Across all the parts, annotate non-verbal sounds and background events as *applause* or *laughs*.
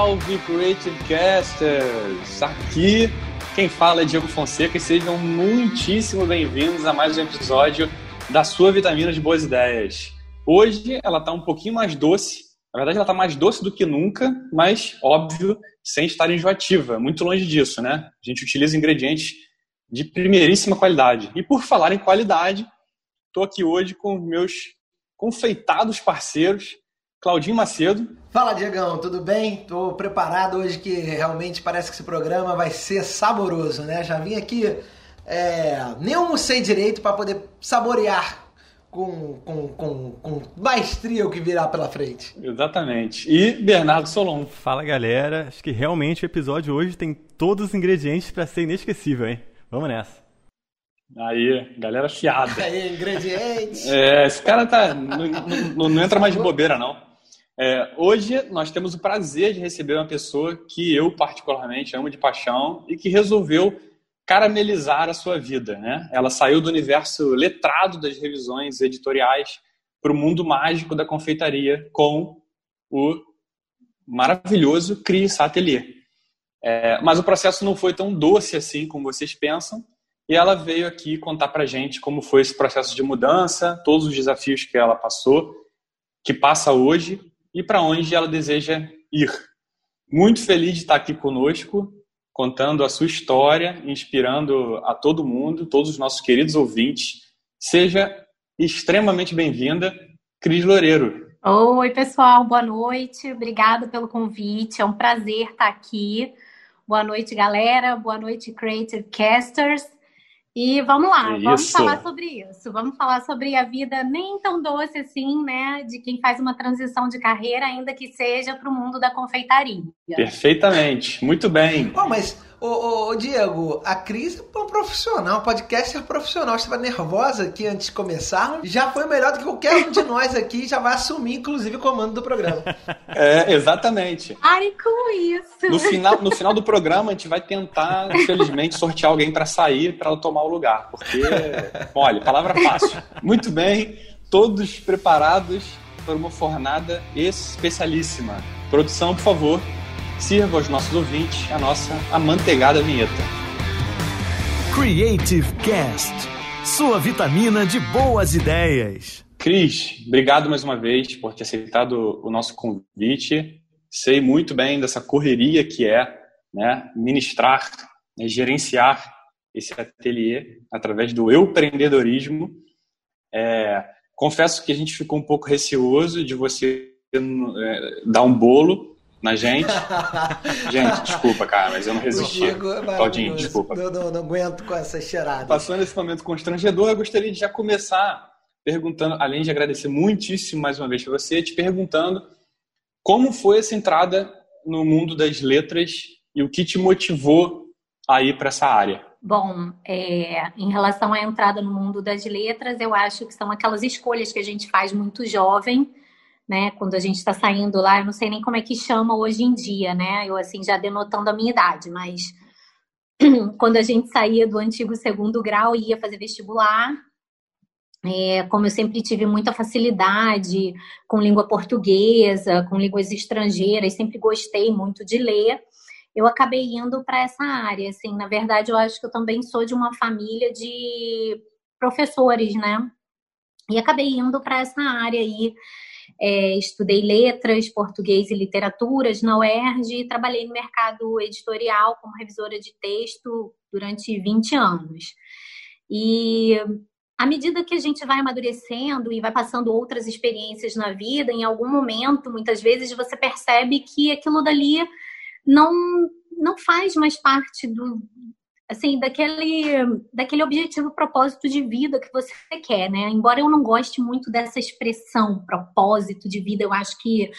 Salve Creative Casters! Aqui quem fala é Diego Fonseca e sejam muitíssimo bem-vindos a mais um episódio da sua vitamina de boas ideias. Hoje ela está um pouquinho mais doce, na verdade ela está mais doce do que nunca, mas óbvio, sem estar enjoativa, muito longe disso, né? A gente utiliza ingredientes de primeiríssima qualidade. E por falar em qualidade, estou aqui hoje com meus confeitados parceiros, Claudinho Macedo. Fala, Diegão, tudo bem? Estou preparado hoje que realmente parece que esse programa vai ser saboroso, né? Já vim aqui, é, nem almocei direito para poder saborear com, com, com, com maestria o que virá pela frente. Exatamente. E Bernardo Solon. Fala, galera. Acho que realmente o episódio hoje tem todos os ingredientes para ser inesquecível, hein? Vamos nessa. Aí, galera fiada. Aí, ingredientes. É, esse cara tá. Não, não, não entra mais de bobeira, não. É, hoje nós temos o prazer de receber uma pessoa que eu particularmente amo de paixão e que resolveu caramelizar a sua vida. Né? Ela saiu do universo letrado das revisões editoriais para o mundo mágico da confeitaria com o maravilhoso Cris Atelier. É, mas o processo não foi tão doce assim como vocês pensam e ela veio aqui contar para gente como foi esse processo de mudança, todos os desafios que ela passou, que passa hoje e para onde ela deseja ir. Muito feliz de estar aqui conosco, contando a sua história, inspirando a todo mundo, todos os nossos queridos ouvintes. Seja extremamente bem-vinda, Cris Loureiro. Oi, pessoal, boa noite. Obrigada pelo convite. É um prazer estar aqui. Boa noite, galera. Boa noite, Creative Casters. E vamos lá, isso. vamos falar sobre isso. Vamos falar sobre a vida nem tão doce assim, né? De quem faz uma transição de carreira, ainda que seja para o mundo da confeitaria. Perfeitamente, muito bem. Oh, mas Ô, ô, ô, Diego, a Cris é um profissional, podcaster profissional. Você estava nervosa aqui antes de começar. Já foi melhor do que qualquer um de nós aqui. Já vai assumir, inclusive, o comando do programa. É, exatamente. Ai, com isso. No final, no final do programa, a gente vai tentar, infelizmente, sortear alguém para sair, para ela tomar o lugar. Porque, olha, palavra fácil. Muito bem, todos preparados para uma fornada especialíssima. Produção, por favor, sirva aos nossos ouvintes a nossa amanteigada vinheta. Creative Cast, sua vitamina de boas ideias. Cris, obrigado mais uma vez por ter aceitado o nosso convite. Sei muito bem dessa correria que é né, ministrar, né, gerenciar esse ateliê através do empreendedorismo. É, confesso que a gente ficou um pouco receoso de você é, dar um bolo na gente. *laughs* gente, desculpa, cara, mas eu não resisti. É Claudinho, desculpa. Eu não, não, aguento com essa cheirada. Passando esse momento constrangedor, eu gostaria de já começar perguntando, além de agradecer muitíssimo mais uma vez para você, te perguntando como foi essa entrada no mundo das letras e o que te motivou a ir para essa área. Bom, é, em relação à entrada no mundo das letras, eu acho que são aquelas escolhas que a gente faz muito jovem né? Quando a gente está saindo lá, eu não sei nem como é que chama hoje em dia, né? Eu assim já denotando a minha idade, mas *clears throat* quando a gente saía do antigo segundo grau e ia fazer vestibular, é, como eu sempre tive muita facilidade com língua portuguesa, com línguas estrangeiras, sempre gostei muito de ler, eu acabei indo para essa área. Assim, na verdade, eu acho que eu também sou de uma família de professores, né? E acabei indo para essa área aí é, estudei letras, português e literaturas na UERJ e trabalhei no mercado editorial como revisora de texto durante 20 anos. E à medida que a gente vai amadurecendo e vai passando outras experiências na vida, em algum momento, muitas vezes você percebe que aquilo dali não não faz mais parte do, assim, daquele, daquele objetivo, propósito de vida que você quer, né? Embora eu não goste muito dessa expressão, propósito de vida, eu acho que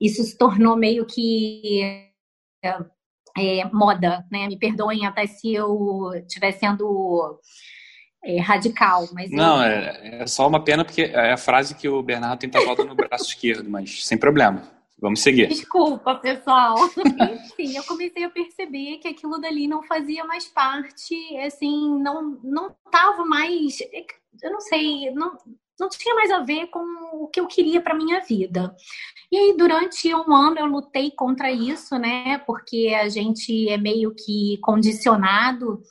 isso se tornou meio que é, é, moda, né? Me perdoem até se eu estiver sendo é, radical, mas não eu... é, é, só uma pena porque é a frase que o Bernardo tem tatuado no braço *laughs* esquerdo, mas sem problema. Vamos seguir. Desculpa, pessoal. *laughs* Enfim, eu comecei a perceber que aquilo dali não fazia mais parte, assim, não não tava mais, eu não sei, não não tinha mais a ver com o que eu queria para minha vida. E aí, durante um ano, eu lutei contra isso, né? Porque a gente é meio que condicionado,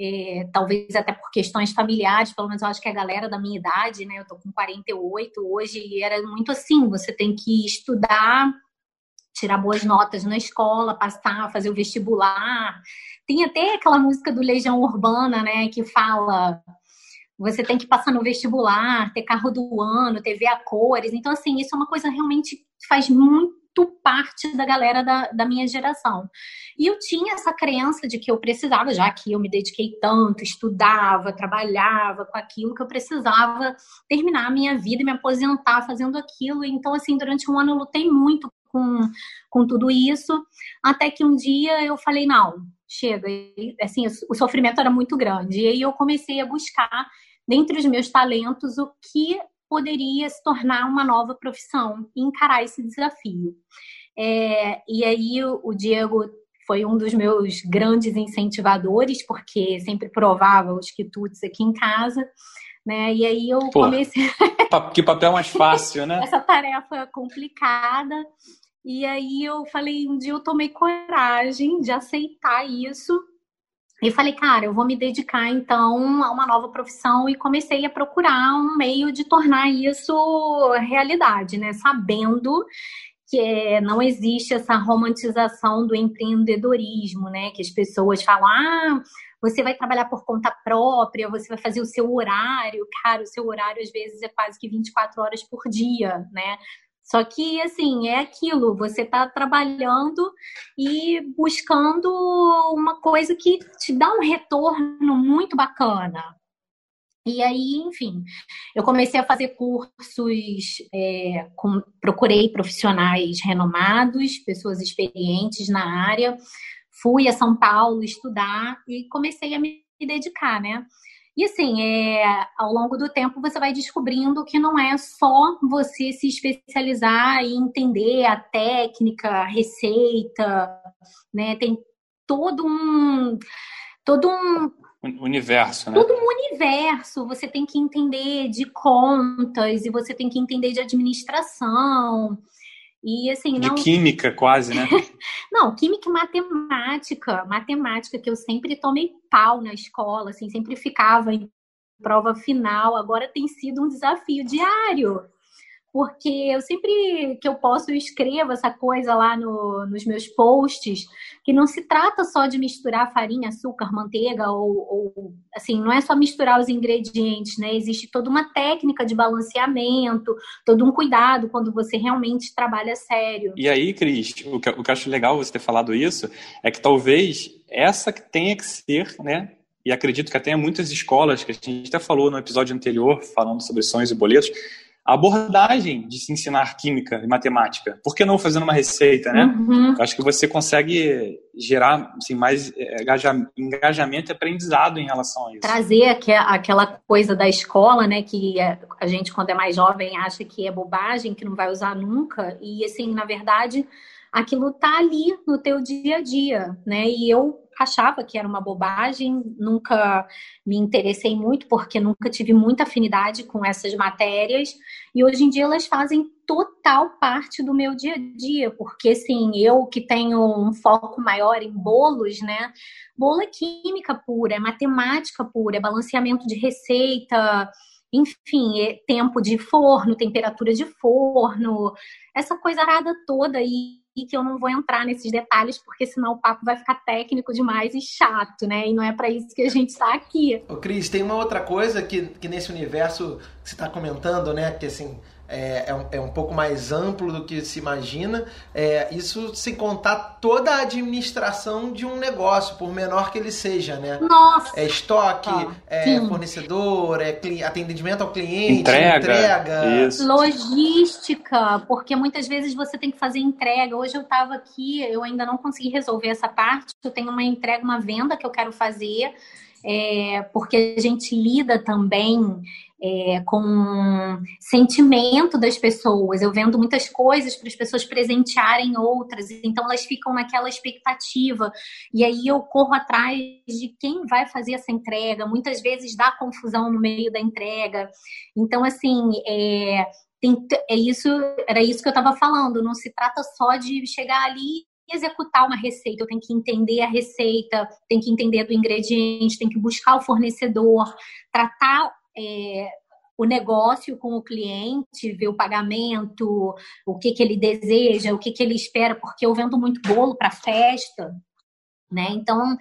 é, talvez até por questões familiares, pelo menos eu acho que a galera da minha idade, né? Eu tô com 48 hoje, era muito assim: você tem que estudar, tirar boas notas na escola, passar, fazer o vestibular. Tem até aquela música do Legião Urbana, né? Que fala você tem que passar no vestibular, ter carro do ano, TV a cores. Então, assim, isso é uma coisa realmente faz muito parte da galera da, da minha geração. E eu tinha essa crença de que eu precisava, já que eu me dediquei tanto, estudava, trabalhava com aquilo, que eu precisava terminar a minha vida e me aposentar fazendo aquilo. Então, assim, durante um ano eu lutei muito com, com tudo isso, até que um dia eu falei, não, chega. E, assim, o sofrimento era muito grande. E aí eu comecei a buscar dentre os meus talentos, o que poderia se tornar uma nova profissão e encarar esse desafio. É, e aí o, o Diego foi um dos meus grandes incentivadores, porque sempre provava os quitutes aqui em casa, né? E aí eu Pô, comecei. *laughs* que papel mais fácil, né? Essa tarefa complicada. E aí eu falei, um dia eu tomei coragem de aceitar isso e falei, cara, eu vou me dedicar então a uma nova profissão e comecei a procurar um meio de tornar isso realidade, né? Sabendo que não existe essa romantização do empreendedorismo, né? Que as pessoas falam, ah, você vai trabalhar por conta própria, você vai fazer o seu horário. Cara, o seu horário às vezes é quase que 24 horas por dia, né? Só que, assim, é aquilo, você está trabalhando e buscando uma coisa que te dá um retorno muito bacana. E aí, enfim, eu comecei a fazer cursos, é, com, procurei profissionais renomados, pessoas experientes na área, fui a São Paulo estudar e comecei a me dedicar, né? E assim, é, ao longo do tempo você vai descobrindo que não é só você se especializar e entender a técnica, a receita, né? Tem todo um todo um universo, né? Todo um universo. Você tem que entender de contas e você tem que entender de administração. E assim, não... De química, quase, né? *laughs* não, química e matemática. Matemática, que eu sempre tomei pau na escola, assim, sempre ficava em prova final. Agora tem sido um desafio diário porque eu sempre que eu posso eu escrevo essa coisa lá no, nos meus posts, que não se trata só de misturar farinha, açúcar, manteiga, ou, ou, assim, não é só misturar os ingredientes, né? Existe toda uma técnica de balanceamento, todo um cuidado quando você realmente trabalha sério. E aí, Cris, o que, o que eu acho legal você ter falado isso é que talvez essa que tenha que ser, né? E acredito que até muitas escolas, que a gente até falou no episódio anterior, falando sobre sonhos e boletos, a abordagem de se ensinar química e matemática. Por que não fazendo uma receita, né? Uhum. Acho que você consegue gerar assim, mais é, engajamento e aprendizado em relação a isso. Trazer aquela coisa da escola, né? Que é, a gente, quando é mais jovem, acha que é bobagem, que não vai usar nunca. E, assim, na verdade, aquilo tá ali no teu dia a dia, né? E eu achava que era uma bobagem, nunca me interessei muito porque nunca tive muita afinidade com essas matérias e hoje em dia elas fazem total parte do meu dia a dia, porque assim, eu que tenho um foco maior em bolos, né? Bolo é química pura, é matemática pura, é balanceamento de receita, enfim, é tempo de forno, temperatura de forno, essa coisa arada toda e e que eu não vou entrar nesses detalhes, porque senão o papo vai ficar técnico demais e chato, né? E não é para isso que a gente está aqui. Ô, Cris, tem uma outra coisa que, que nesse universo que você está comentando, né? Que assim, é, é, um, é, um, pouco mais amplo do que se imagina. É, isso sem contar toda a administração de um negócio, por menor que ele seja, né? Nossa! É estoque, é fornecedor, é atendimento ao cliente, entrega, entrega. Isso. logística, porque muitas vezes você tem que fazer entrega. Hoje eu estava aqui, eu ainda não consegui resolver essa parte. Eu tenho uma entrega, uma venda que eu quero fazer. É, porque a gente lida também é, com sentimento das pessoas. Eu vendo muitas coisas para as pessoas presentearem outras, então elas ficam naquela expectativa. E aí eu corro atrás de quem vai fazer essa entrega. Muitas vezes dá confusão no meio da entrega. Então, assim, é, tem, é isso, era isso que eu estava falando. Não se trata só de chegar ali executar uma receita, eu tenho que entender a receita, tenho que entender do ingrediente, tenho que buscar o fornecedor, tratar é, o negócio com o cliente, ver o pagamento, o que, que ele deseja, o que, que ele espera, porque eu vendo muito bolo para festa, né? Então,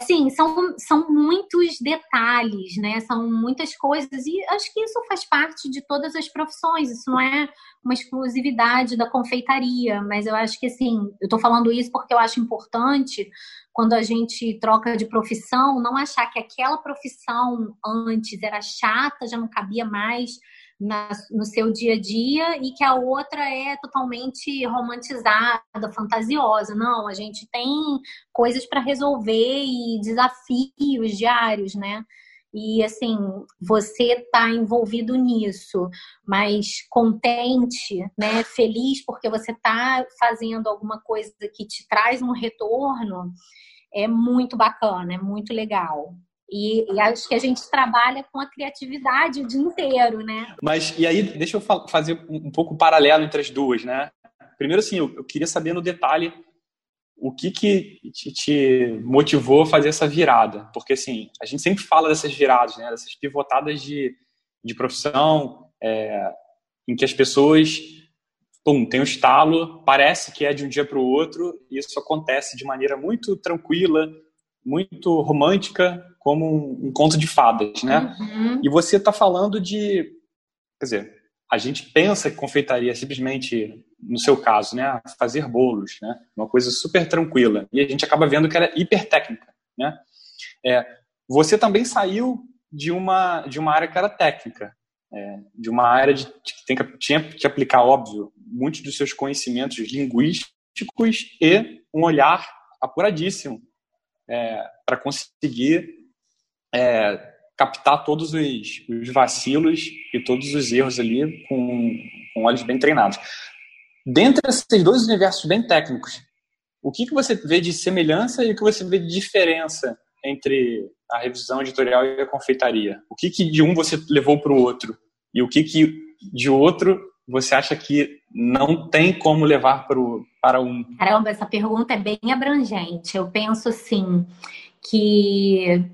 assim, são, são muitos detalhes, né? São muitas coisas e acho que isso faz parte de todas as profissões. Isso não é uma exclusividade da confeitaria, mas eu acho que assim, eu estou falando isso porque eu acho importante quando a gente troca de profissão, não achar que aquela profissão antes era chata, já não cabia mais na, no seu dia a dia e que a outra é totalmente romantizada, fantasiosa. Não, a gente tem coisas para resolver e desafios diários, né? E assim, você está envolvido nisso, mas contente, né? Feliz porque você está fazendo alguma coisa que te traz um retorno, é muito bacana, é muito legal. E, e, acho que a gente trabalha com a criatividade o dia inteiro, né? Mas, e aí, deixa eu fazer um pouco paralelo entre as duas, né? Primeiro, assim, eu, eu queria saber no detalhe o que que te, te, motivou a fazer essa virada. Porque, assim, a gente sempre fala dessas viradas, né? Dessas pivotadas de, de profissão, é, em que as pessoas, pum, tem um estalo, parece que é de um dia para o outro, e isso acontece de maneira muito tranquila, muito romântica, como um, conto de fadas, né? Uhum. E você está falando de, quer dizer, a gente pensa que confeitaria é simplesmente, no seu caso, né, fazer bolos, né? Uma coisa super tranquila. E a gente acaba vendo que era hiper técnica, né? É, você também saiu de uma de uma área que era técnica, é, de uma área de, que tem que, tinha que aplicar, óbvio, muitos dos seus conhecimentos linguísticos e um olhar apuradíssimo é, para conseguir é, captar todos os, os, vacilos e todos os erros ali com, com olhos bem treinados. Dentre esses dois universos bem técnicos, o que, que você vê de semelhança e o que você vê de diferença entre a revisão editorial e a confeitaria? O que, que de um você levou para o outro? E o que, que de outro você acha que não tem como levar para, o, para um? Caramba, essa pergunta é bem abrangente. Eu penso assim que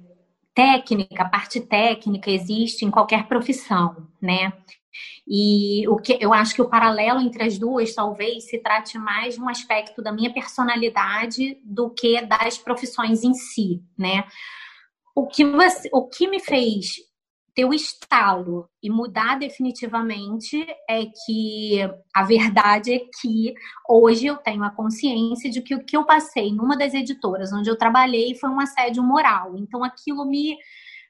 técnica, parte técnica existe em qualquer profissão, né? E o que eu acho que o paralelo entre as duas talvez se trate mais de um aspecto da minha personalidade do que das profissões em si, né? O que, você, o que me fez ter o estalo e mudar definitivamente é que a verdade é que hoje eu tenho a consciência de que o que eu passei numa das editoras onde eu trabalhei foi um assédio moral. Então aquilo me,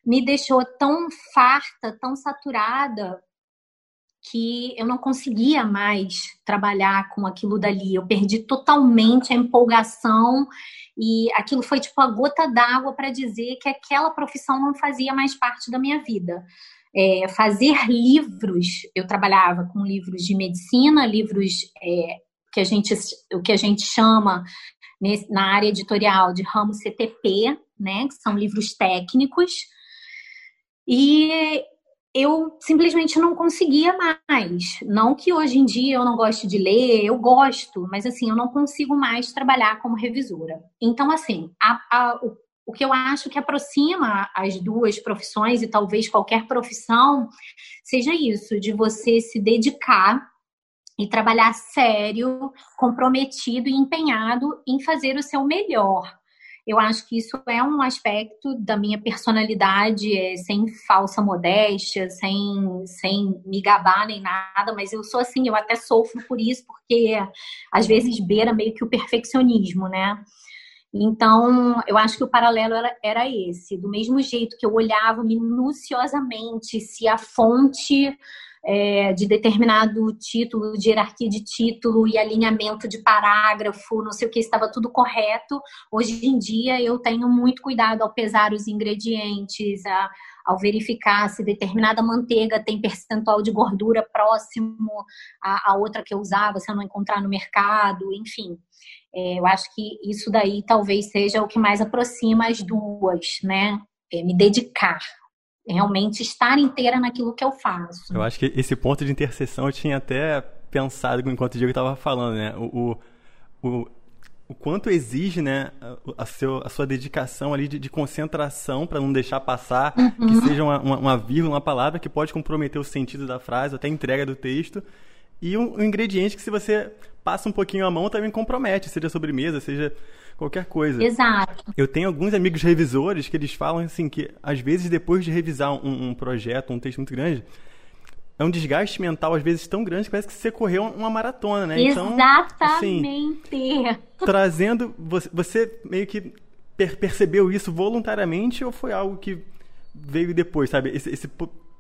me deixou tão farta, tão saturada que eu não conseguia mais trabalhar com aquilo dali. Eu perdi totalmente a empolgação e aquilo foi tipo a gota d'água para dizer que aquela profissão não fazia mais parte da minha vida. É, fazer livros, eu trabalhava com livros de medicina, livros é, que a gente, o que a gente chama nesse, na área editorial de ramo CTP, né, que são livros técnicos. E eu simplesmente não conseguia mais. Não que hoje em dia eu não goste de ler, eu gosto, mas assim, eu não consigo mais trabalhar como revisora. Então, assim, a, a, o, o que eu acho que aproxima as duas profissões, e talvez qualquer profissão, seja isso, de você se dedicar e trabalhar sério, comprometido e empenhado em fazer o seu melhor. Eu acho que isso é um aspecto da minha personalidade, é, sem falsa modéstia, sem, sem me gabar nem nada, mas eu sou assim, eu até sofro por isso, porque às vezes beira meio que o perfeccionismo, né? Então, eu acho que o paralelo era, era esse. Do mesmo jeito que eu olhava minuciosamente se a fonte é, de determinado título, de hierarquia de título e alinhamento de parágrafo, não sei o que, estava tudo correto. Hoje em dia eu tenho muito cuidado ao pesar os ingredientes, a, ao verificar se determinada manteiga tem percentual de gordura próximo à, à outra que eu usava, se eu não encontrar no mercado, enfim. É, eu acho que isso daí talvez seja o que mais aproxima as duas, né? É, me dedicar, realmente estar inteira naquilo que eu faço. Eu acho que esse ponto de interseção eu tinha até pensado enquanto o Diego estava falando, né? O, o, o, o, quanto exige, né, a, seu, a sua dedicação ali de, de concentração para não deixar passar, uhum. que seja uma, uma, uma, vírgula, uma palavra que pode comprometer o sentido da frase, até a entrega do texto. E um, um ingrediente que se você passa um pouquinho a mão também compromete, seja sobremesa, seja qualquer coisa. Exato. Eu tenho alguns amigos revisores que eles falam assim que às vezes depois de revisar um, um projeto, um texto muito grande, é um desgaste mental, às vezes, tão grande que parece que você correu uma maratona, né? Então, Exatamente. Assim, trazendo. Você, você meio que per percebeu isso voluntariamente ou foi algo que veio depois, sabe? Esse, esse,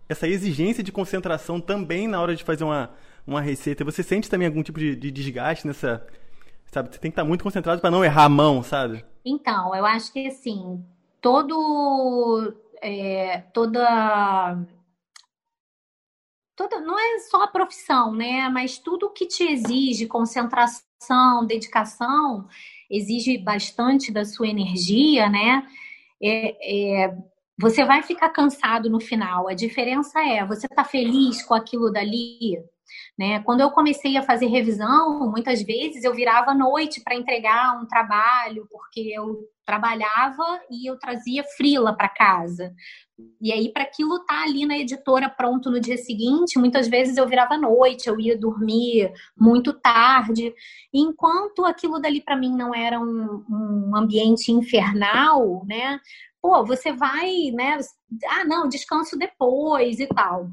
essa exigência de concentração também na hora de fazer uma, uma receita. Você sente também algum tipo de, de desgaste nessa. Sabe? Você tem que estar muito concentrado para não errar a mão, sabe? Então, eu acho que assim, todo. É, toda toda, não é só a profissão, né? Mas tudo que te exige concentração, dedicação, exige bastante da sua energia, né? É, é, você vai ficar cansado no final. A diferença é, você tá feliz com aquilo dali? Né? Quando eu comecei a fazer revisão, muitas vezes eu virava à noite para entregar um trabalho, porque eu trabalhava e eu trazia frila para casa. E aí, para aquilo estar tá ali na editora pronto no dia seguinte, muitas vezes eu virava à noite, eu ia dormir muito tarde. Enquanto aquilo dali para mim não era um, um ambiente infernal, né? Pô, você vai, né? Ah, não, descanso depois e tal.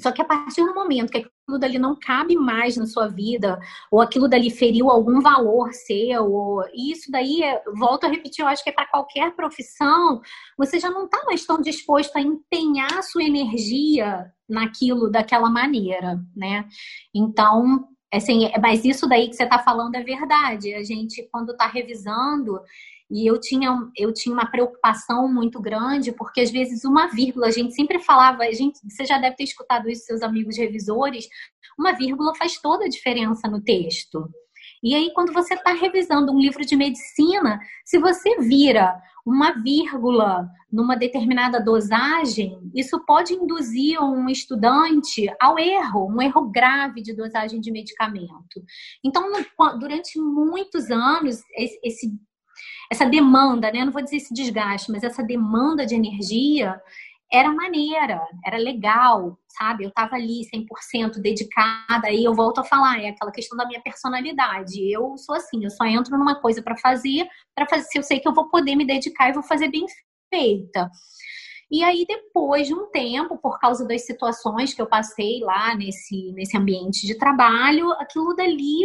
Só que a partir do momento que aquilo dali não cabe mais na sua vida, ou aquilo dali feriu algum valor seu, ou isso daí, volto a repetir, eu acho que é para qualquer profissão, você já não está mais tão disposto a empenhar a sua energia naquilo daquela maneira, né? Então, assim, mas isso daí que você está falando é verdade. A gente, quando está revisando, e eu tinha, eu tinha uma preocupação muito grande, porque às vezes uma vírgula, a gente sempre falava, a gente, você já deve ter escutado isso seus amigos revisores, uma vírgula faz toda a diferença no texto. E aí, quando você está revisando um livro de medicina, se você vira uma vírgula numa determinada dosagem, isso pode induzir um estudante ao erro, um erro grave de dosagem de medicamento. Então, durante muitos anos, esse essa demanda, né? Eu não vou dizer esse desgaste, mas essa demanda de energia era maneira, era legal, sabe? Eu estava ali 100% dedicada, aí eu volto a falar, é aquela questão da minha personalidade. Eu sou assim, eu só entro numa coisa para fazer, para fazer se eu sei que eu vou poder me dedicar e vou fazer bem feita. E aí, depois de um tempo, por causa das situações que eu passei lá nesse, nesse ambiente de trabalho, aquilo dali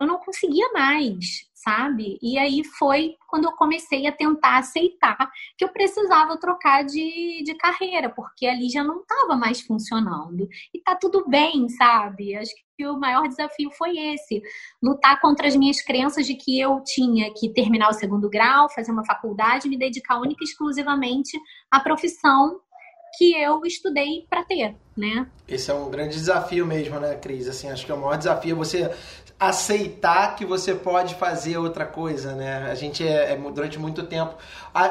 eu não conseguia mais, sabe? E aí foi quando eu comecei a tentar aceitar que eu precisava trocar de, de carreira, porque ali já não estava mais funcionando. E tá tudo bem, sabe? Acho que o maior desafio foi esse: lutar contra as minhas crenças de que eu tinha que terminar o segundo grau, fazer uma faculdade, me dedicar única e exclusivamente à profissão que eu estudei para ter, né? Esse é um grande desafio mesmo, né, Cris? Assim, acho que é o maior desafio você aceitar que você pode fazer outra coisa, né? A gente é, é durante muito tempo,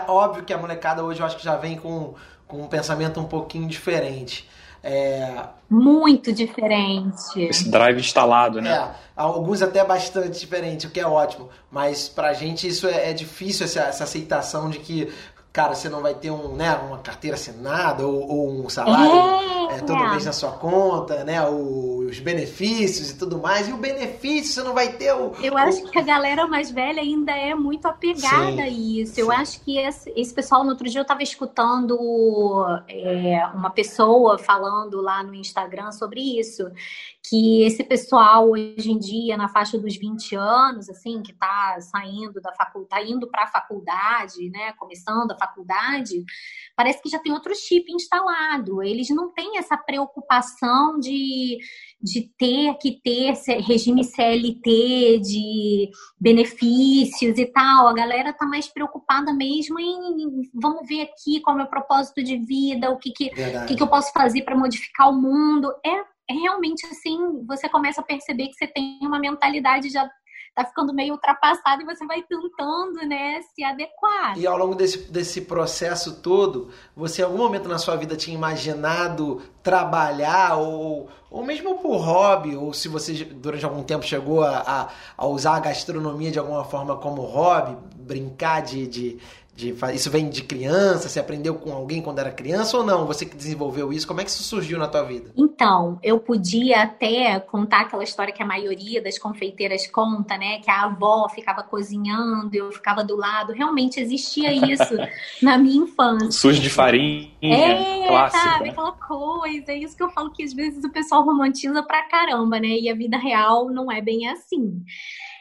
óbvio que a molecada hoje eu acho que já vem com, com um pensamento um pouquinho diferente. É... Muito diferente. Esse drive instalado, né? É, alguns até bastante diferente, o que é ótimo. Mas pra gente isso é, é difícil, essa, essa aceitação de que cara, você não vai ter um, né, uma carteira assinada ou, ou um salário é, é, todo mês na sua conta, né, os benefícios e tudo mais. E o benefício você não vai ter o. Eu o... acho que a galera mais velha ainda é muito apegada sim, a isso. Sim. Eu acho que esse, esse, pessoal, no outro dia eu estava escutando é, uma pessoa falando lá no Instagram sobre isso que esse pessoal hoje em dia, na faixa dos 20 anos, assim, que está saindo da faculdade, tá indo para a faculdade, né, começando a faculdade, parece que já tem outro chip instalado. Eles não têm essa preocupação de, de ter que ter regime CLT, de benefícios e tal. A galera tá mais preocupada mesmo em vamos ver aqui qual é o meu propósito de vida, o que, que, que, que eu posso fazer para modificar o mundo. É realmente assim, você começa a perceber que você tem uma mentalidade já tá ficando meio ultrapassado e você vai tentando, né, se adequar. E ao longo desse, desse processo todo, você em algum momento na sua vida tinha imaginado trabalhar ou, ou mesmo por hobby, ou se você durante algum tempo chegou a, a, a usar a gastronomia de alguma forma como hobby, brincar de, de de, isso vem de criança? Você aprendeu com alguém quando era criança ou não? Você que desenvolveu isso? Como é que isso surgiu na tua vida? Então, eu podia até contar aquela história que a maioria das confeiteiras conta, né? Que a avó ficava cozinhando e eu ficava do lado. Realmente existia isso *laughs* na minha infância. Sujo de farinha, é, clássico, sabe? Né? Aquela coisa. É isso que eu falo que às vezes o pessoal romantiza pra caramba, né? E a vida real não é bem assim.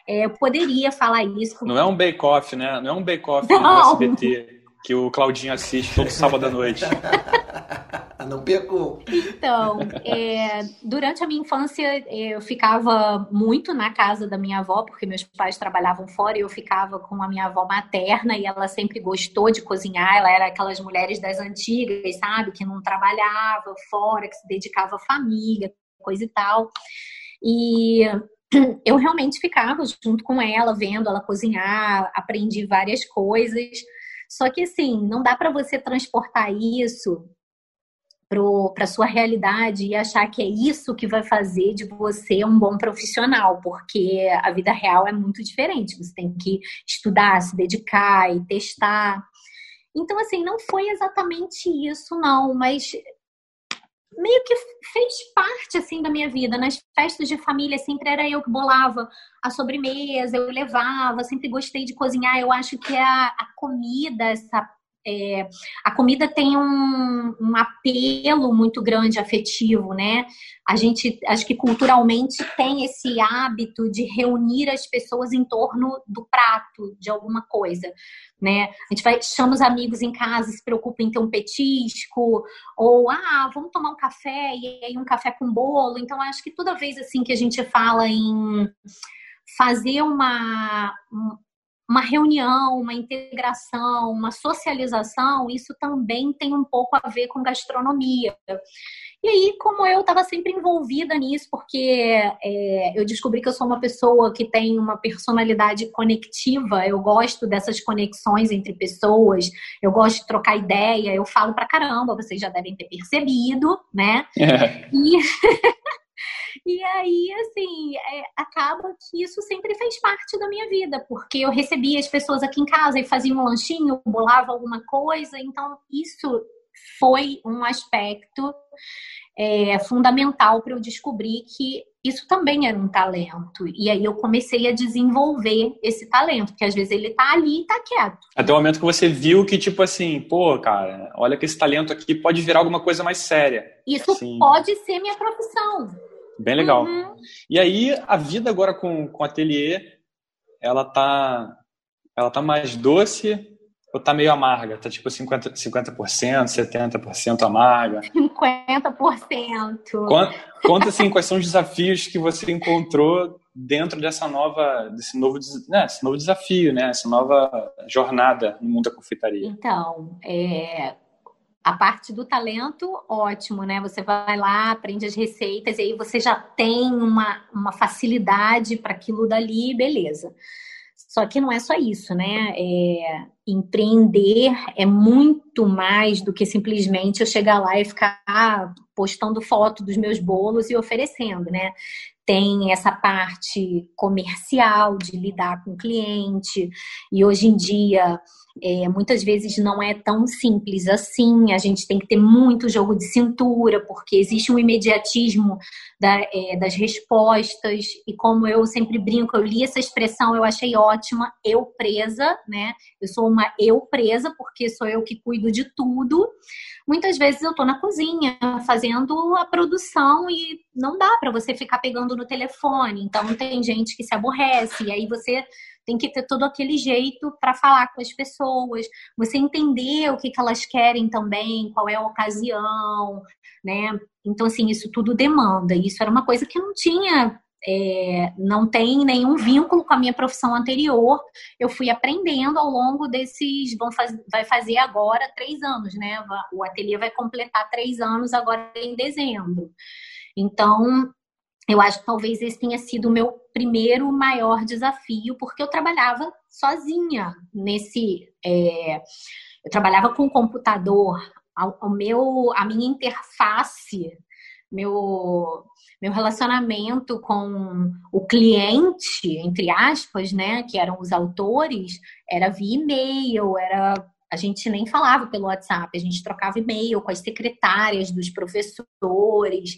É, eu poderia falar isso. Não é um bake-off, né? Não é um bake-off no SBT que o Claudinho assiste todo sábado à noite. *laughs* Não pecou. Então, é, durante a minha infância, eu ficava muito na casa da minha avó, porque meus pais trabalhavam fora e eu ficava com a minha avó materna e ela sempre gostou de cozinhar. Ela era aquelas mulheres das antigas, sabe? Que não trabalhava fora, que se dedicava à família, coisa e tal. E eu realmente ficava junto com ela, vendo ela cozinhar, aprendi várias coisas. Só que assim, não dá para você transportar isso para sua realidade e achar que é isso que vai fazer de você um bom profissional, porque a vida real é muito diferente. Você tem que estudar, se dedicar e testar. Então, assim, não foi exatamente isso, não, mas meio que fez parte assim da minha vida. Nas festas de família sempre era eu que bolava a sobremesa, eu levava, sempre gostei de cozinhar. Eu acho que a, a comida, essa é, a comida tem um, um, apelo muito grande afetivo, né? A gente, acho que culturalmente tem esse hábito de reunir as pessoas em torno do prato de alguma coisa, né? A gente vai, chama os amigos em casa, se preocupa em ter um petisco, ou, ah, vamos tomar um café, e aí um café com bolo. Então, acho que toda vez, assim, que a gente fala em fazer uma, uma reunião, uma integração, uma socialização, isso também tem um pouco a ver com gastronomia. E aí, como eu estava sempre envolvida nisso, porque é, eu descobri que eu sou uma pessoa que tem uma personalidade conectiva, eu gosto dessas conexões entre pessoas, eu gosto de trocar ideia, eu falo pra caramba, vocês já devem ter percebido, né? É. E *laughs* E aí, assim, é, acaba que isso sempre fez parte da minha vida, porque eu recebia as pessoas aqui em casa e fazia um lanchinho, bolava alguma coisa, então isso foi um aspecto é, fundamental para eu descobrir que isso também era um talento. E aí eu comecei a desenvolver esse talento, porque às vezes ele tá ali e tá quieto. Até o momento que você viu que, tipo assim, pô, cara, olha que esse talento aqui pode virar alguma coisa mais séria. Isso assim. pode ser minha profissão. Bem legal. Uhum. E aí, a vida agora com, com o ateliê, ela tá, ela tá mais doce ou tá meio amarga? Tá tipo 50%, 50% 70% amarga? 50%. Conta, conta assim, quais são os desafios que você encontrou dentro dessa nova, desse novo, né, esse novo desafio, né? Essa nova jornada no mundo da confeitaria. Então, é, a parte do talento, ótimo, né? Você vai lá, aprende as receitas e aí você já tem uma, uma facilidade para aquilo dali, beleza. Só que não é só isso, né? É, empreender é muito mais do que simplesmente eu chegar lá e ficar postando foto dos meus bolos e oferecendo, né? Tem essa parte comercial de lidar com o cliente, e hoje em dia é, muitas vezes não é tão simples assim, a gente tem que ter muito jogo de cintura, porque existe um imediatismo da, é, das respostas, e como eu sempre brinco, eu li essa expressão, eu achei ótima, eu presa, né? Eu sou uma eu presa, porque sou eu que cuido de tudo. Muitas vezes eu tô na cozinha fazendo a produção e não dá para você ficar pegando no telefone, então tem gente que se aborrece, e aí você tem que ter todo aquele jeito para falar com as pessoas, você entender o que, que elas querem também, qual é a ocasião, né? Então, assim, isso tudo demanda. Isso era uma coisa que não tinha é, não tem nenhum vínculo com a minha profissão anterior. Eu fui aprendendo ao longo desses. Vão faz, vai fazer agora três anos, né? O ateliê vai completar três anos agora em dezembro. Então, eu acho que talvez esse tenha sido o meu primeiro maior desafio, porque eu trabalhava sozinha nesse. É, eu trabalhava com o computador, o meu, a minha interface, meu, meu relacionamento com o cliente, entre aspas, né, que eram os autores, era via e-mail, era a gente nem falava pelo WhatsApp, a gente trocava e-mail com as secretárias dos professores.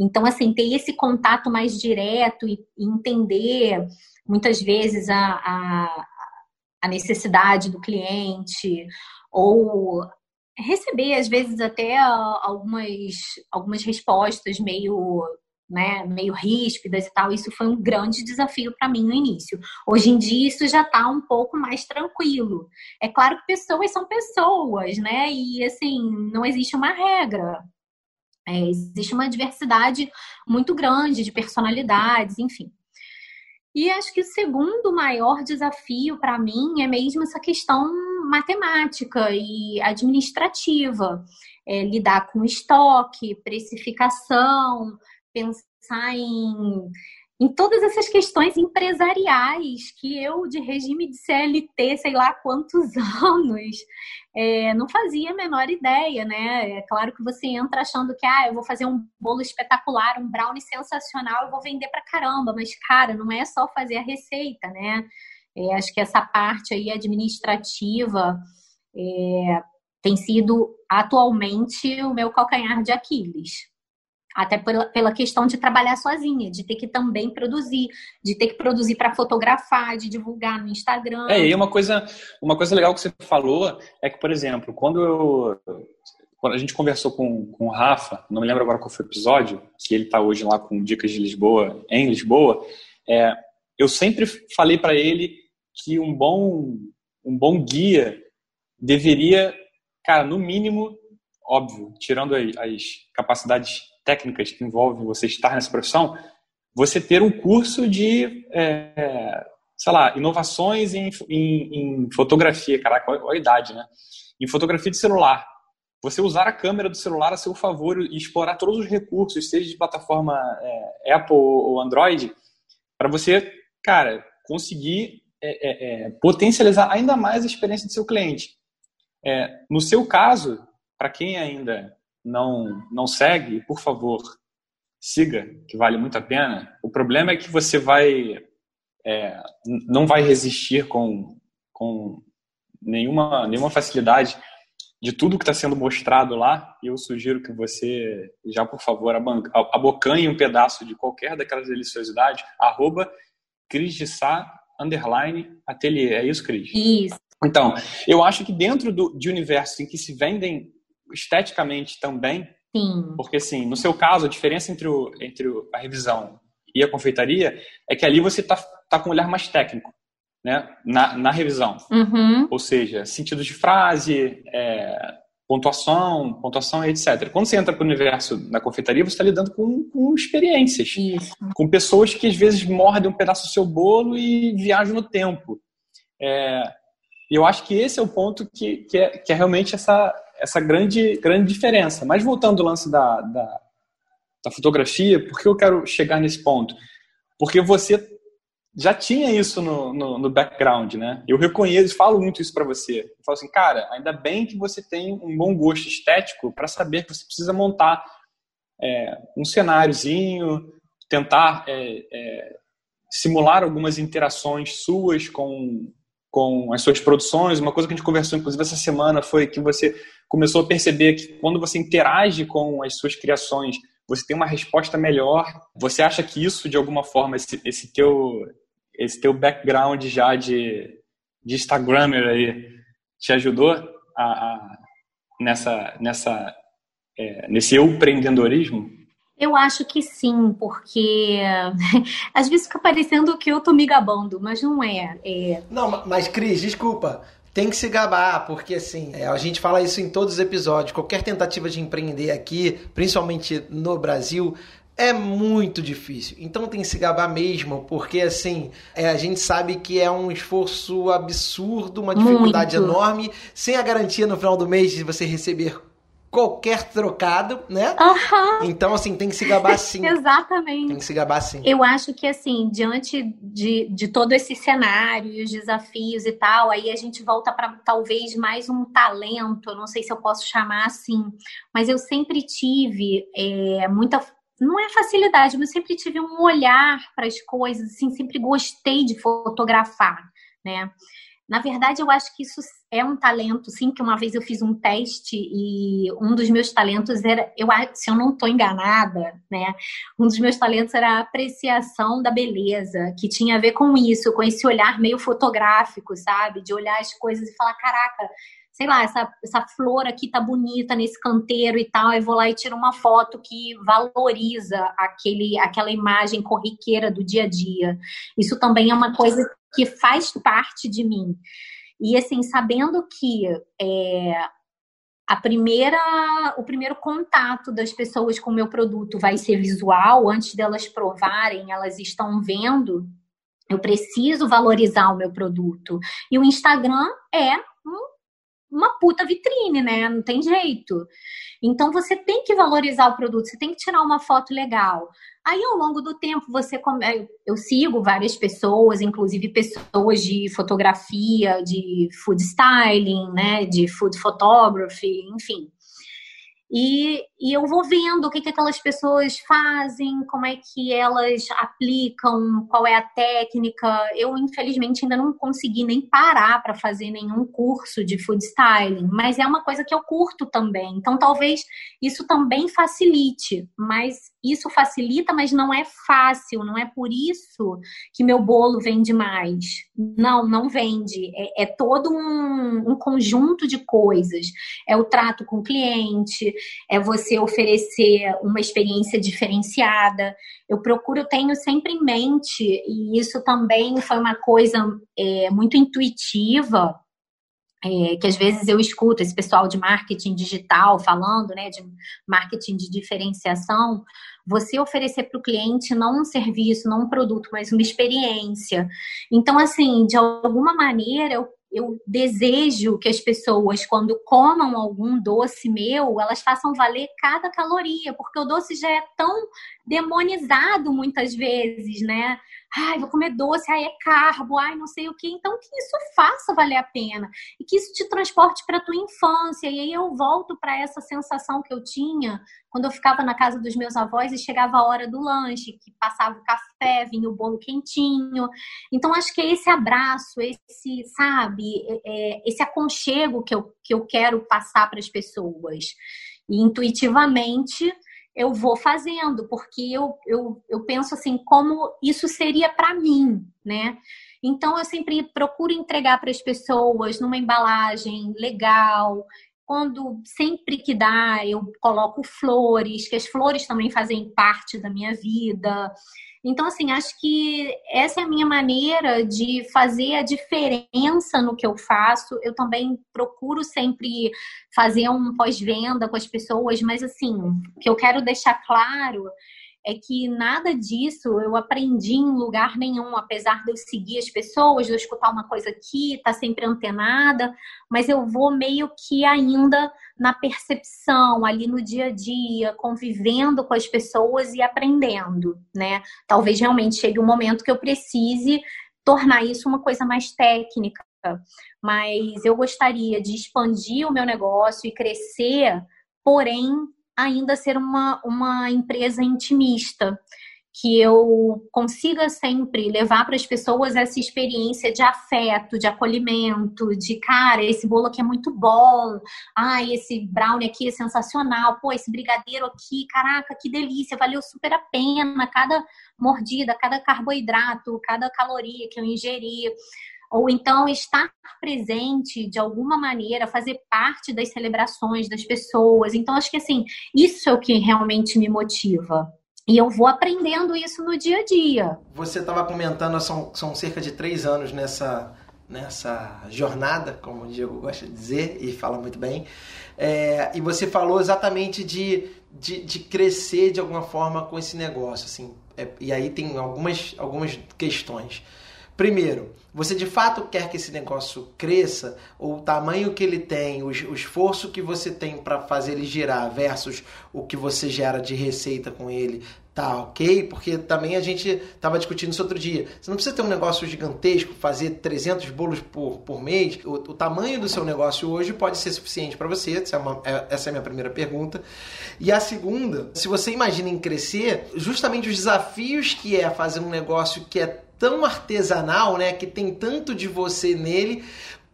Então, assim, ter esse contato mais direto e, entender muitas vezes a, a, a necessidade do cliente ou receber às vezes até algumas algumas respostas meio né, meio ríspidas e tal, isso foi um grande desafio para mim no início. Hoje em dia isso já está um pouco mais tranquilo. É claro que pessoas são pessoas, né? E assim, não existe uma regra. É, existe uma diversidade muito grande de personalidades, enfim. E acho que o segundo maior desafio para mim é mesmo essa questão matemática e administrativa. É, lidar com estoque, precificação, pensar em, em todas essas questões empresariais que eu, de regime de CLT, sei lá quantos *laughs* anos, é, não fazia a menor ideia, né? É claro que você entra achando que, ah, eu vou fazer um bolo espetacular, um brownie sensacional, eu vou vender pra caramba, mas, cara, não é só fazer a receita, né? É, acho que essa parte aí administrativa é, tem sido atualmente o meu calcanhar de Aquiles. Até pela, pela questão de trabalhar sozinha, de ter que também produzir, de ter que produzir para fotografar, de divulgar no Instagram. É, e uma coisa, uma coisa legal que você falou é que, por exemplo, quando eu quando a gente conversou com, com o Rafa, não me lembro agora qual foi o episódio, que ele está hoje lá com Dicas de Lisboa, em Lisboa, é, eu sempre falei para ele que um bom, um bom guia deveria, cara, no mínimo, óbvio, tirando as, as capacidades técnicas que envolvem você estar nessa profissão, você ter um curso de, é, sei lá, inovações em, em, em fotografia, caraca, olha a idade, né? Em fotografia de celular. Você usar a câmera do celular a seu favor e explorar todos os recursos, seja de plataforma é, Apple ou Android, para você, cara, conseguir é, é, é, potencializar ainda mais a experiência do seu cliente. É, no seu caso, para quem ainda não, não segue, por favor, siga, que vale muito a pena. O problema é que você vai é, não vai resistir com, com nenhuma, nenhuma facilidade de tudo que está sendo mostrado lá. E eu sugiro que você já, por favor, abocanhe um pedaço de qualquer daquelas deliciosidades. Arroba Cris de Sá, underline, ateliê. É isso, Cris? Isso. Então, eu acho que dentro do, de universo em que se vendem esteticamente também. Sim. Porque, assim, no seu caso, a diferença entre, o, entre a revisão e a confeitaria é que ali você está tá com um olhar mais técnico, né? Na, na revisão. Uhum. Ou seja, sentidos de frase, é, pontuação, pontuação etc. Quando você entra para o universo da confeitaria, você está lidando com, com experiências. Isso. Com pessoas que às vezes mordem um pedaço do seu bolo e viajam no tempo. É, e eu acho que esse é o ponto que, que, é, que é realmente essa, essa grande, grande diferença. Mas voltando ao lance da, da, da fotografia, por que eu quero chegar nesse ponto? Porque você já tinha isso no, no, no, background, né? Eu reconheço, falo muito isso para você. Eu falo assim, cara, ainda bem que você tem um bom gosto estético para saber que você precisa montar é, um cenáriozinho, tentar é, é, simular algumas interações suas com, com as suas produções. Uma coisa que a gente conversou, inclusive, essa semana foi que você começou a perceber que quando você interage com as suas criações, você tem uma resposta melhor. Você acha que isso, de alguma forma, esse, esse teu esse teu background já de, de Instagrammer aí te ajudou a, a nessa, nessa, é, nesse empreendedorismo? Eu acho que sim, porque *laughs* às vezes fica parecendo que eu tô me gabando, mas não é. é... Não, mas Cris, desculpa. tem que se gabar, porque assim, é, a gente fala isso em todos os episódios. Qualquer tentativa de empreender aqui, principalmente no Brasil, é muito difícil. Então tem que se gabar mesmo, porque assim, é, a gente sabe que é um esforço absurdo, uma dificuldade muito. enorme, sem a garantia no final do mês de você receber qualquer trocado, né? Uhum. Então, assim, tem que se gabar sim. *laughs* Exatamente. Tem que se gabar sim. Eu acho que, assim, diante de, de todo esse cenário e os desafios e tal, aí a gente volta para talvez mais um talento, eu não sei se eu posso chamar assim, mas eu sempre tive é, muita não é facilidade, mas sempre tive um olhar para as coisas, assim, sempre gostei de fotografar, né? Na verdade, eu acho que isso é um talento, sim, que uma vez eu fiz um teste e um dos meus talentos era, eu se eu não estou enganada, né? Um dos meus talentos era a apreciação da beleza, que tinha a ver com isso, com esse olhar meio fotográfico, sabe? De olhar as coisas e falar, caraca, sei lá, essa, essa flor aqui tá bonita nesse canteiro e tal, eu vou lá e tiro uma foto que valoriza aquele, aquela imagem corriqueira do dia a dia. Isso também é uma coisa que faz parte de mim. E assim, sabendo que é, a primeira, o primeiro contato das pessoas com o meu produto vai ser visual, antes delas provarem, elas estão vendo. Eu preciso valorizar o meu produto. E o Instagram é um uma puta vitrine, né? Não tem jeito. Então você tem que valorizar o produto, você tem que tirar uma foto legal. Aí ao longo do tempo você come... eu sigo várias pessoas, inclusive pessoas de fotografia, de food styling, né, de food photography, enfim. E, e eu vou vendo o que, que aquelas pessoas fazem, como é que elas aplicam, qual é a técnica. Eu, infelizmente, ainda não consegui nem parar para fazer nenhum curso de food styling, mas é uma coisa que eu curto também. Então, talvez isso também facilite, mas isso facilita, mas não é fácil, não é por isso que meu bolo vende mais. Não, não vende. É, é todo um, um conjunto de coisas. É o trato com o cliente, é você oferecer uma experiência diferenciada. Eu procuro, tenho sempre em mente, e isso também foi uma coisa é, muito intuitiva, é, que às vezes eu escuto esse pessoal de marketing digital falando, né, de marketing de diferenciação, você oferecer para o cliente não um serviço, não um produto, mas uma experiência. Então, assim, de alguma maneira, eu eu desejo que as pessoas, quando comam algum doce meu, elas façam valer cada caloria, porque o doce já é tão demonizado muitas vezes, né? Ai, vou comer doce, ai, é carbo, ai, não sei o que. Então, que isso faça valer a pena e que isso te transporte para a tua infância. E aí eu volto para essa sensação que eu tinha quando eu ficava na casa dos meus avós e chegava a hora do lanche, que passava o café, vinha o bolo quentinho. Então, acho que é esse abraço, esse, sabe, é, é, esse aconchego que eu, que eu quero passar para as pessoas. E intuitivamente eu vou fazendo, porque eu, eu, eu penso assim, como isso seria para mim, né? Então eu sempre procuro entregar para as pessoas numa embalagem legal. Quando sempre que dá, eu coloco flores, que as flores também fazem parte da minha vida. Então, assim, acho que essa é a minha maneira de fazer a diferença no que eu faço. Eu também procuro sempre fazer um pós-venda com as pessoas, mas, assim, o que eu quero deixar claro é que nada disso eu aprendi em lugar nenhum, apesar de eu seguir as pessoas, de eu escutar uma coisa aqui, estar tá sempre antenada, mas eu vou meio que ainda na percepção, ali no dia a dia, convivendo com as pessoas e aprendendo, né? Talvez realmente chegue um momento que eu precise tornar isso uma coisa mais técnica, mas eu gostaria de expandir o meu negócio e crescer, porém ainda ser uma, uma empresa intimista, que eu consiga sempre levar para as pessoas essa experiência de afeto, de acolhimento, de cara, esse bolo aqui é muito bom, ai, esse brownie aqui é sensacional, pô, esse brigadeiro aqui, caraca, que delícia, valeu super a pena. Cada mordida, cada carboidrato, cada caloria que eu ingeri ou então estar presente de alguma maneira, fazer parte das celebrações das pessoas. Então, acho que assim, isso é o que realmente me motiva. E eu vou aprendendo isso no dia a dia. Você estava comentando, são, são cerca de três anos nessa, nessa jornada, como o Diego gosta de dizer e fala muito bem. É, e você falou exatamente de, de, de, crescer de alguma forma com esse negócio, assim. É, e aí tem algumas, algumas questões. Primeiro, você de fato quer que esse negócio cresça, ou o tamanho que ele tem, o, esforço que você tem para fazer ele girar versus o que você gera de receita com ele, tá ok? Porque também a gente estava discutindo isso outro dia. Você não precisa ter um negócio gigantesco, fazer 300 bolos por, por mês. O, o tamanho do seu negócio hoje pode ser suficiente para você. Essa é, uma, é, essa é a minha primeira pergunta. E a segunda, se você imagina em crescer, justamente os desafios que é fazer um negócio que é tão artesanal, né, que tem tanto de você nele,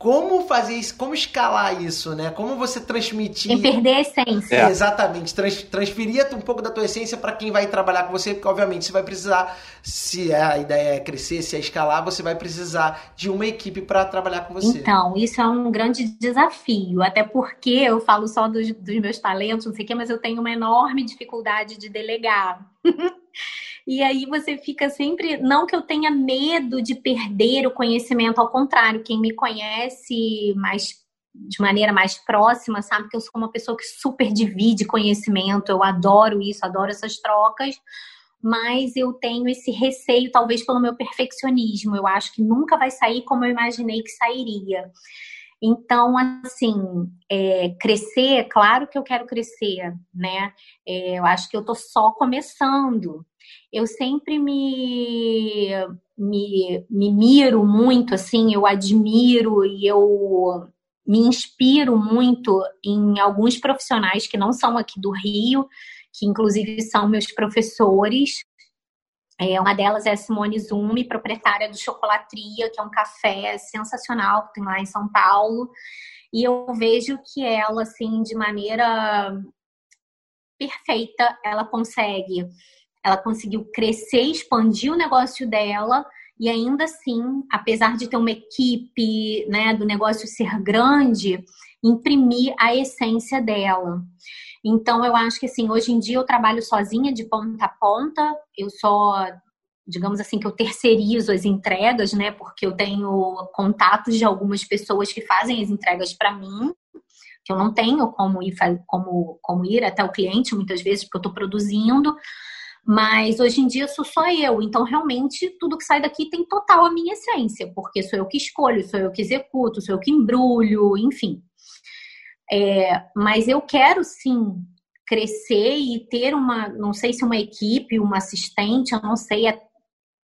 como fazer isso, como escalar isso, né? Como você transmitir. Sem perder a essência. É. Exatamente. Trans, transferir um pouco da tua essência para quem vai trabalhar com você, porque obviamente você vai precisar, se a ideia é crescer, se é escalar, você vai precisar de uma equipe para trabalhar com você. Então, isso é um grande desafio, até porque eu falo só dos, dos meus talentos, não sei o quê, mas eu tenho uma enorme dificuldade de delegar. *laughs* E aí você fica sempre. Não que eu tenha medo de perder o conhecimento, ao contrário, quem me conhece mais de maneira mais próxima, sabe que eu sou uma pessoa que super divide conhecimento, eu adoro isso, adoro essas trocas, mas eu tenho esse receio, talvez pelo meu perfeccionismo. Eu acho que nunca vai sair como eu imaginei que sairia. Então, assim, é, crescer, claro que eu quero crescer, né? É, eu acho que eu tô só começando eu sempre me, me, me miro muito, assim, eu admiro e eu me inspiro muito em alguns profissionais que não são aqui do Rio, que inclusive são meus professores. É, uma delas é a Simone Zumi, proprietária do Chocolatria, que é um café sensacional que tem lá em São Paulo. E eu vejo que ela, assim, de maneira perfeita, ela consegue ela conseguiu crescer, expandir o negócio dela e ainda assim, apesar de ter uma equipe, né, do negócio ser grande, imprimir a essência dela. Então, eu acho que assim, hoje em dia eu trabalho sozinha de ponta a ponta, eu só, digamos assim, que eu terceirizo as entregas, né, porque eu tenho contatos de algumas pessoas que fazem as entregas para mim, que eu não tenho como ir, como, como ir até o cliente muitas vezes, porque eu estou produzindo. Mas hoje em dia sou só eu, então realmente tudo que sai daqui tem total a minha essência, porque sou eu que escolho, sou eu que executo, sou eu que embrulho, enfim. É, mas eu quero sim crescer e ter uma, não sei se uma equipe, uma assistente, eu não sei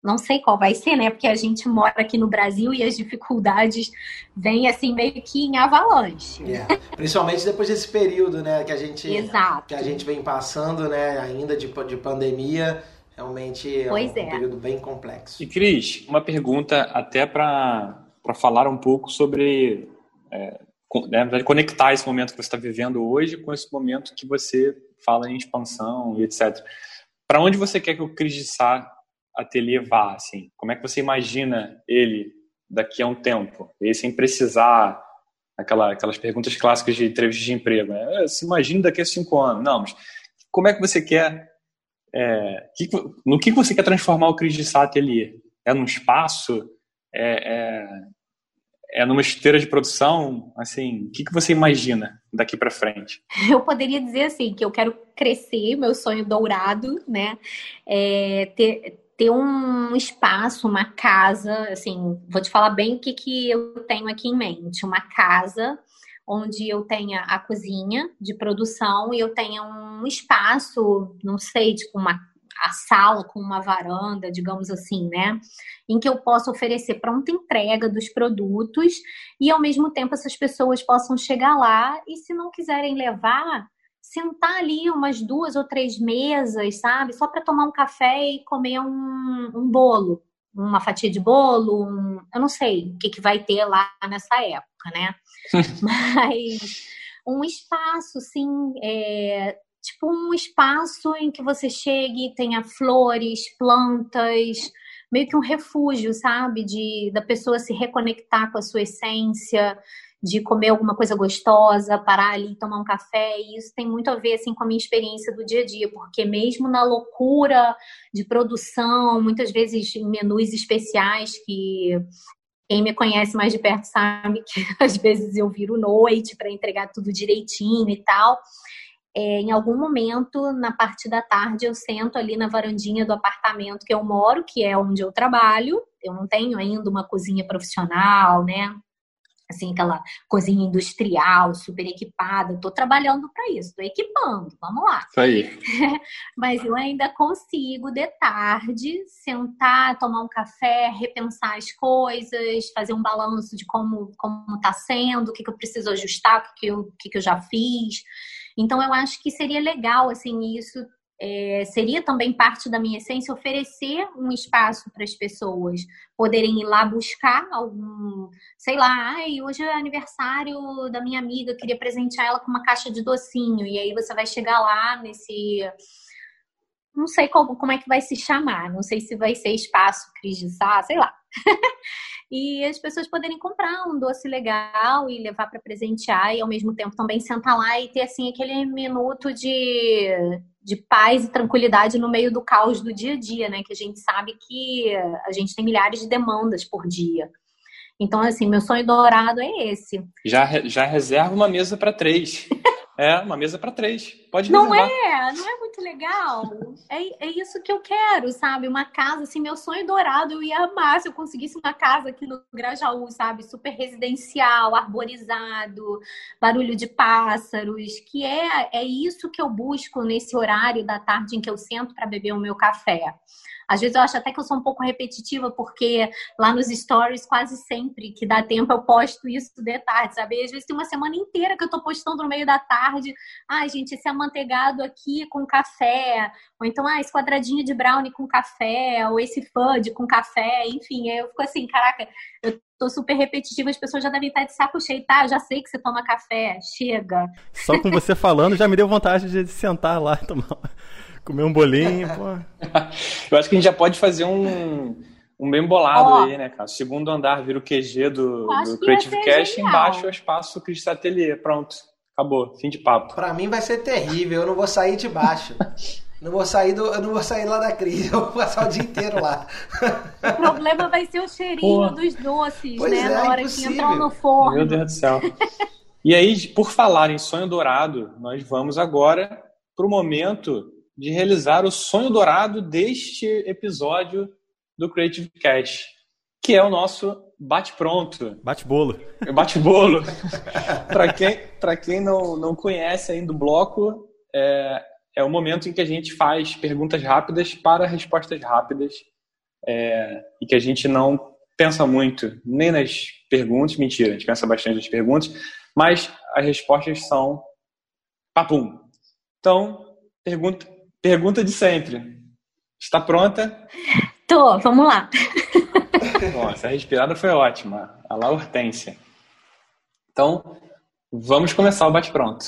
não sei qual vai ser, né? Porque a gente mora aqui no Brasil e as dificuldades vêm assim meio que em avalanche. É. Principalmente depois desse período, né? Que a gente Exato. que a gente vem passando, né? Ainda de, de pandemia, realmente é pois um, é. um período bem complexo. E Cris, uma pergunta até para falar um pouco sobre é, né, conectar esse momento que você está vivendo hoje com esse momento que você fala em expansão e etc. Para onde você quer que o Cris de Sá ateliê vá, assim? Como é que você imagina ele daqui a um tempo? E sem precisar aquela, aquelas perguntas clássicas de entrevista de emprego, né? Ah, se imagina daqui a cinco anos. Não, mas como é que você quer... É, que, no que você quer transformar o Cris de Sá Ateliê? É num espaço? É, é, é numa esteira de produção? Assim, o que, que você imagina daqui para frente? *laughs* Eu poderia dizer assim que eu quero crescer, meu sonho dourado, né? É, ter, ter um espaço, uma casa, assim, vou te falar bem o que, que eu tenho aqui em mente. Uma casa onde eu tenha a cozinha de produção e eu tenha um espaço, não sei, tipo uma a sala com uma varanda, digamos assim, né? Em que eu possa oferecer pronta entrega dos produtos e ao mesmo tempo essas pessoas possam chegar lá e se não quiserem levar, sentar ali umas duas ou três mesas, sabe? Só para tomar um café e comer um, um bolo, uma fatia de bolo, um, eu não sei o que, que vai ter lá nessa época, né? *laughs* Mas um espaço, sim, é, tipo um espaço em que você chegue, tenha flores, plantas, meio que um refúgio, sabe? De da pessoa se reconectar com a sua essência, de comer alguma coisa gostosa, parar ali, tomar um café, e isso tem muito a ver assim com a minha experiência do dia a dia, porque mesmo na loucura de produção, muitas vezes menus especiais que quem me conhece mais de perto sabe que *laughs* às vezes eu viro noite para entregar tudo direitinho e tal. É, em algum momento, na parte da tarde, eu sento ali na varandinha do apartamento que eu moro, que é onde eu trabalho. Eu não tenho ainda uma cozinha profissional, né? Assim, aquela cozinha industrial, super equipada. Estou trabalhando para isso, estou equipando, vamos lá. Isso aí. *laughs* Mas eu ainda consigo, de tarde, sentar, tomar um café, repensar as coisas, fazer um balanço de como está sendo, o que, que eu preciso ajustar, o que, que, eu, que, que eu já fiz. Então, eu acho que seria legal, assim, isso é, seria também parte da minha essência oferecer um espaço para as pessoas poderem ir lá buscar algum, sei lá, ai, hoje é aniversário da minha amiga, queria presentear ela com uma caixa de docinho, e aí você vai chegar lá nesse. Não sei como, como é que vai se chamar, não sei se vai ser espaço Cris de Sá, sei lá. *laughs* e as pessoas poderem comprar um doce legal e levar para presentear e ao mesmo tempo também sentar lá e ter assim aquele minuto de, de paz e tranquilidade no meio do caos do dia a dia, né? Que a gente sabe que a gente tem milhares de demandas por dia. Então, assim, meu sonho dourado é esse. Já, já reserva uma mesa para três. *laughs* É, uma mesa para três. Pode Não é, não é muito legal. É, é isso que eu quero, sabe? Uma casa, assim, meu sonho dourado, eu ia amar se eu conseguisse uma casa aqui no Grajaú, sabe? Super residencial, arborizado, barulho de pássaros, que é, é isso que eu busco nesse horário da tarde em que eu sento para beber o meu café. Às vezes eu acho até que eu sou um pouco repetitiva, porque lá nos stories, quase sempre que dá tempo, eu posto isso de tarde, sabe? Às vezes tem uma semana inteira que eu tô postando no meio da tarde. Ai, gente, esse amanteigado aqui com café. Ou então, ah, esse quadradinho de brownie com café. Ou esse fudge com café. Enfim, eu fico assim, caraca, eu tô super repetitiva, as pessoas já devem estar de saco cheio, tá? Eu já sei que você toma café, chega. Só com você falando já me deu vontade de sentar lá e tomar Comer um bolinho, pô. *laughs* Eu acho que a gente já pode fazer um, um bem bolado oh, aí, né, cara? Segundo andar vira o QG do, do Creative Cash, embaixo é o espaço Cris Atelier. Pronto, acabou, fim de papo. Pra mim vai ser terrível, eu não vou sair de baixo. Não vou sair do, eu não vou sair lá da crise, *laughs* eu vou passar o dia inteiro lá. O problema vai ser o cheirinho Pô. dos doces, pois né? É, na hora impossível. que entrar no forno. Meu Deus do céu. E aí, por falar em sonho dourado, nós vamos agora para o momento de realizar o sonho dourado deste episódio do Creative Cash, que é o nosso bate-pronto. Bate-bolo. Bate-bolo. *laughs* Para quem, quem não, não conhece ainda o bloco, é, é o momento em que a gente faz perguntas rápidas para respostas rápidas é, e que a gente não pensa muito nem nas perguntas, mentira, a gente pensa bastante nas perguntas, mas as respostas são papum. Então, pergunta, Pergunta de sempre. Está pronta? *laughs* Tô, vamos lá. *laughs* Bom, essa respirada foi ótima. A lá Hortência. Então, vamos começar o bate-pronto.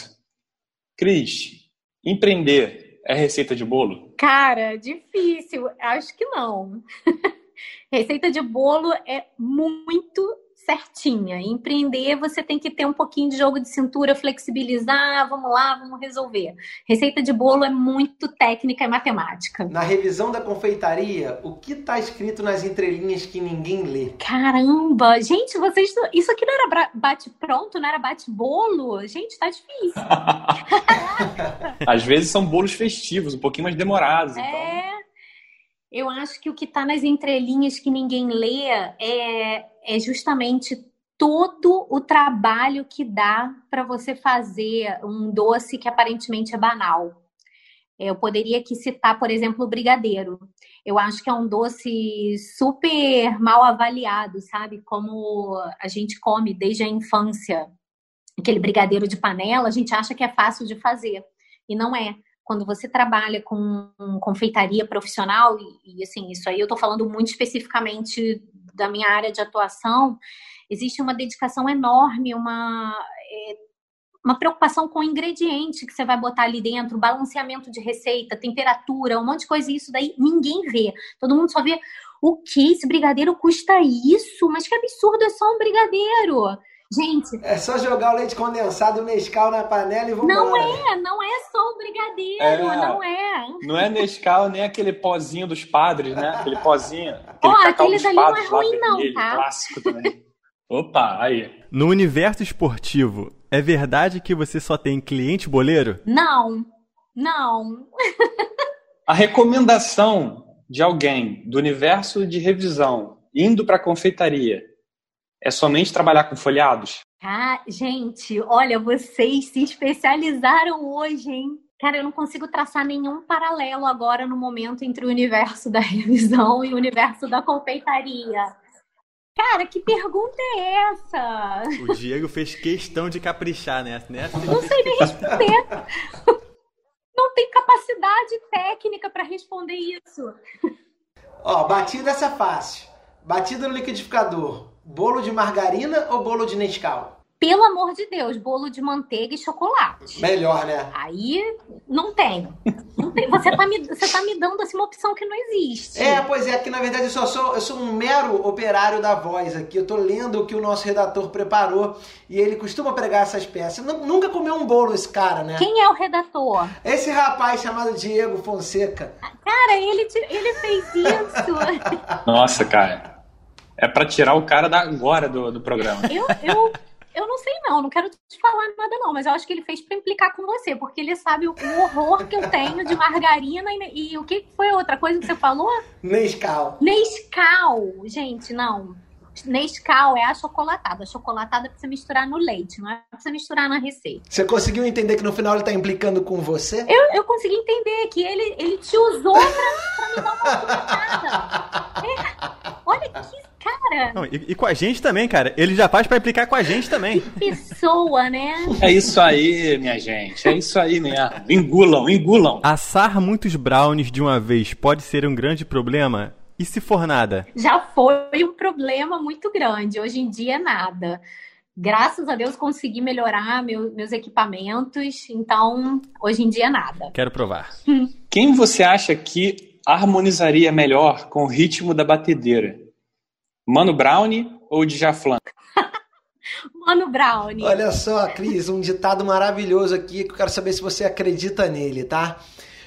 Cris, empreender é receita de bolo? Cara, difícil. Acho que não. *laughs* receita de bolo é muito certinha. Empreender, você tem que ter um pouquinho de jogo de cintura, flexibilizar, vamos lá, vamos resolver. Receita de bolo é muito técnica e matemática. Na revisão da confeitaria, o que está escrito nas entrelinhas que ninguém lê? Caramba! Gente, vocês. Isso aqui não era bate-pronto, não era bate-bolo? Gente, tá difícil. *laughs* Às vezes são bolos festivos, um pouquinho mais demorados. É. Então... Eu acho que o que está nas entrelinhas que ninguém lê é, é justamente todo o trabalho que dá para você fazer um doce que aparentemente é banal. Eu poderia aqui citar, por exemplo, o brigadeiro. Eu acho que é um doce super mal avaliado, sabe? Como a gente come desde a infância. Aquele brigadeiro de panela, a gente acha que é fácil de fazer. E não é quando você trabalha com confeitaria profissional, e, e assim, isso aí eu estou falando muito especificamente da minha área de atuação, existe uma dedicação enorme, uma, é, uma preocupação com o ingrediente que você vai botar ali dentro, balanceamento de receita, temperatura, um monte de coisa, isso daí ninguém vê. Todo mundo só vê o que? Esse brigadeiro custa isso? Mas que absurdo, é só um brigadeiro. Gente. É só jogar o leite condensado e o Nescau na panela e vamos Não é, não é só o brigadeiro, é, não é. Não é Nescau nem aquele pozinho dos padres, né? Aquele pozinho, aquele aquele Ó, cacau aquele dali não é lá, ruim não, vermelho, tá? clássico também. Opa, aí. No universo esportivo, é verdade que você só tem cliente boleiro? Não, não. A recomendação de alguém do universo de revisão indo para a confeitaria é somente trabalhar com folhados? Ah, gente, olha, vocês se especializaram hoje, hein? Cara, eu não consigo traçar nenhum paralelo agora no momento entre o universo da *laughs* revisão e o universo da confeitaria. Cara, que pergunta é essa? O Diego fez questão de caprichar nessa, né? *laughs* Não sei nem responder. Não tem capacidade técnica para responder isso. Ó, batida essa é fácil. Batida no liquidificador. Bolo de margarina ou bolo de Nescau? Pelo amor de Deus, bolo de manteiga e chocolate. Melhor, né? Aí não tem. Não tem. Você, tá me, você tá me dando assim, uma opção que não existe. É, pois é, que na verdade eu só sou, eu sou um mero operário da voz aqui. Eu tô lendo o que o nosso redator preparou e ele costuma pregar essas peças. Nu- Nunca comeu um bolo esse cara, né? Quem é o redator? Esse rapaz chamado Diego Fonseca. Cara, ele, ele fez isso. Nossa, cara. É para tirar o cara da agora do, do programa. Eu, eu, eu não sei não, não quero te falar nada não, mas eu acho que ele fez pra implicar com você, porque ele sabe o, o horror que eu tenho de margarina e, e o que foi a outra coisa que você falou? Nescau. Nescau, gente, não. Nescau é a chocolatada. A chocolatada é pra você misturar no leite, não é pra você misturar na receita. Você conseguiu entender que no final ele tá implicando com você? Eu, eu consegui entender que ele, ele te usou pra, pra me dar uma alfinetada. É, olha que cara, Não, e, e com a gente também, cara. Ele já faz pra implicar com a gente também. *laughs* pessoa, né? É isso aí, minha gente. É isso aí mesmo. Engulam, engulam. Assar muitos brownies de uma vez pode ser um grande problema? E se for nada? Já foi um problema muito grande. Hoje em dia, nada. Graças a Deus consegui melhorar meu- meus equipamentos, então hoje em dia nada. Quero provar. *laughs* Quem você acha que harmonizaria melhor com o ritmo da batedeira? Mano Brown ou Djaflan? *laughs* Mano Brownie, Olha só, Cris, um ditado maravilhoso aqui que eu quero saber se você acredita nele, tá?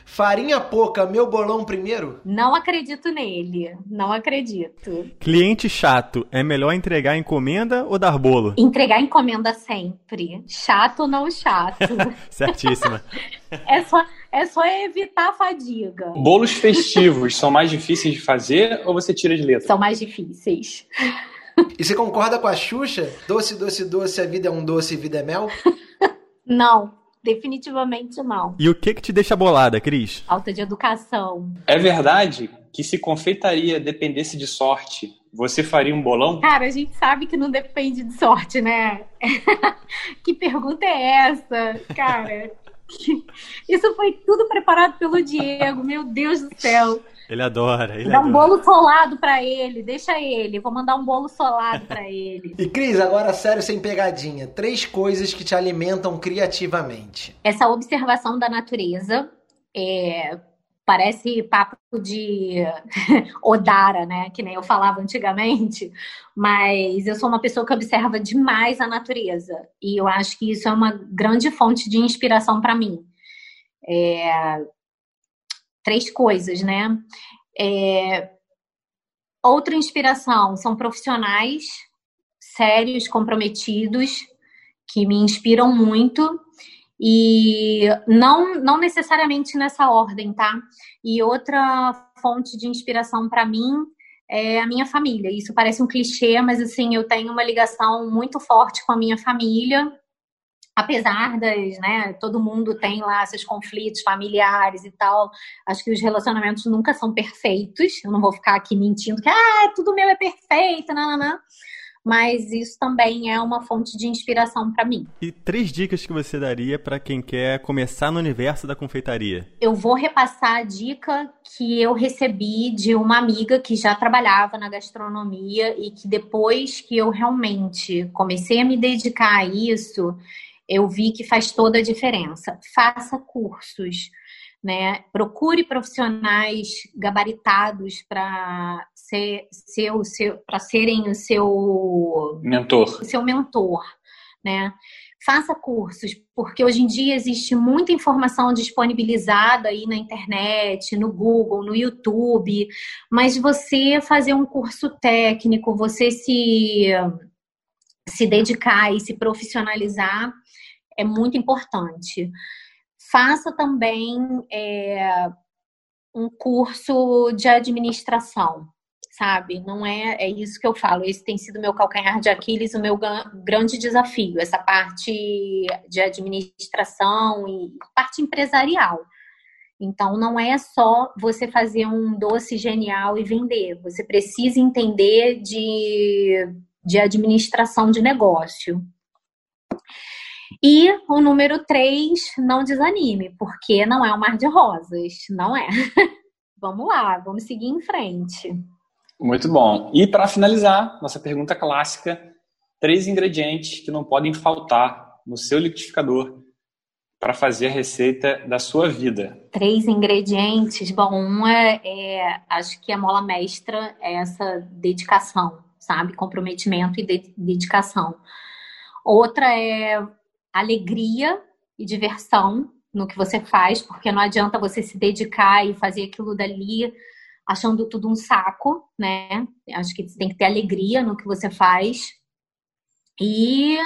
Farinha pouca, meu bolão primeiro? não acredito nele. Não acredito. Cliente chato, é melhor entregar encomenda ou dar bolo? Entregar encomenda sempre. Chato ou não chato. *laughs* Certíssima. é, só, é só evitar a fadiga. Bolos festivos são mais difíceis de fazer ou você tira de letra? São mais difíceis. E você concorda com a Xuxa? Doce, doce, doce, a vida é um doce, vida é mel? *laughs* Não, definitivamente não. E o que que te deixa bolada, Cris? Falta de educação. É verdade que se confeitaria dependesse de sorte, você faria um bolão? Cara, a gente sabe que não depende de sorte, né? *laughs* que pergunta é essa, cara? *laughs* Isso foi tudo preparado pelo Diego, meu Deus do céu. Ele adora, ele Dá um adora. bolo solado pra ele, deixa ele. Vou mandar um bolo solado pra ele. *laughs* E Cris, agora sério, sem pegadinha. Três coisas que te alimentam criativamente. Essa observação da natureza é, parece papo de *laughs* Odara, né? Que nem eu falava antigamente, mas eu sou uma pessoa que observa demais a natureza e eu acho que isso é uma grande fonte de inspiração para mim. É, três coisas, né? É, outra inspiração são profissionais sérios, comprometidos, que me inspiram muito e não, não necessariamente nessa ordem, tá? E outra fonte de inspiração para mim é a minha família. Isso parece um clichê, mas assim, eu tenho uma ligação muito forte com a minha família. Apesar das, né, todo mundo tem lá seus conflitos familiares e tal, acho que os relacionamentos nunca são perfeitos. Eu não vou ficar aqui mentindo que ah, tudo meu é perfeito, não, não, não. Mas isso também é uma fonte de inspiração para mim. E três dicas que você daria pra quem quer começar no universo da confeitaria? eu vou repassar a dica que eu recebi de uma amiga que já trabalhava na gastronomia e que depois que eu realmente comecei a me dedicar a isso, eu vi que faz toda a diferença. Faça cursos, né? Procure profissionais gabaritados para ser, o seu, para serem o seu Mentor. o seu mentor, né? faça cursos, porque hoje em dia existe muita informação disponibilizada aí na internet, no Google, no YouTube, mas você fazer um curso técnico, você se, se dedicar e se profissionalizar é muito importante. Faça também é, um curso de administração sabe? Não é, é isso que eu falo. Esse tem sido meu calcanhar de Aquiles, o meu grande desafio, essa parte de administração e parte empresarial. Então, não é só você fazer um doce genial e vender. Você precisa entender de, de administração de negócio. E o número três, não desanime, porque não é um mar de rosas, não é. *laughs* vamos lá, vamos seguir em frente. Muito bom. E para finalizar, nossa pergunta clássica: três ingredientes que não podem faltar no seu liquidificador para fazer a receita da sua vida. Três ingredientes. Bom, um é, é, acho que a mola mestra é essa dedicação, sabe? Comprometimento e de, dedicação. Outra é alegria e diversão no que você faz, porque não adianta você se dedicar e fazer aquilo dali achando tudo um saco, né? Acho que você tem que ter alegria no que você faz. E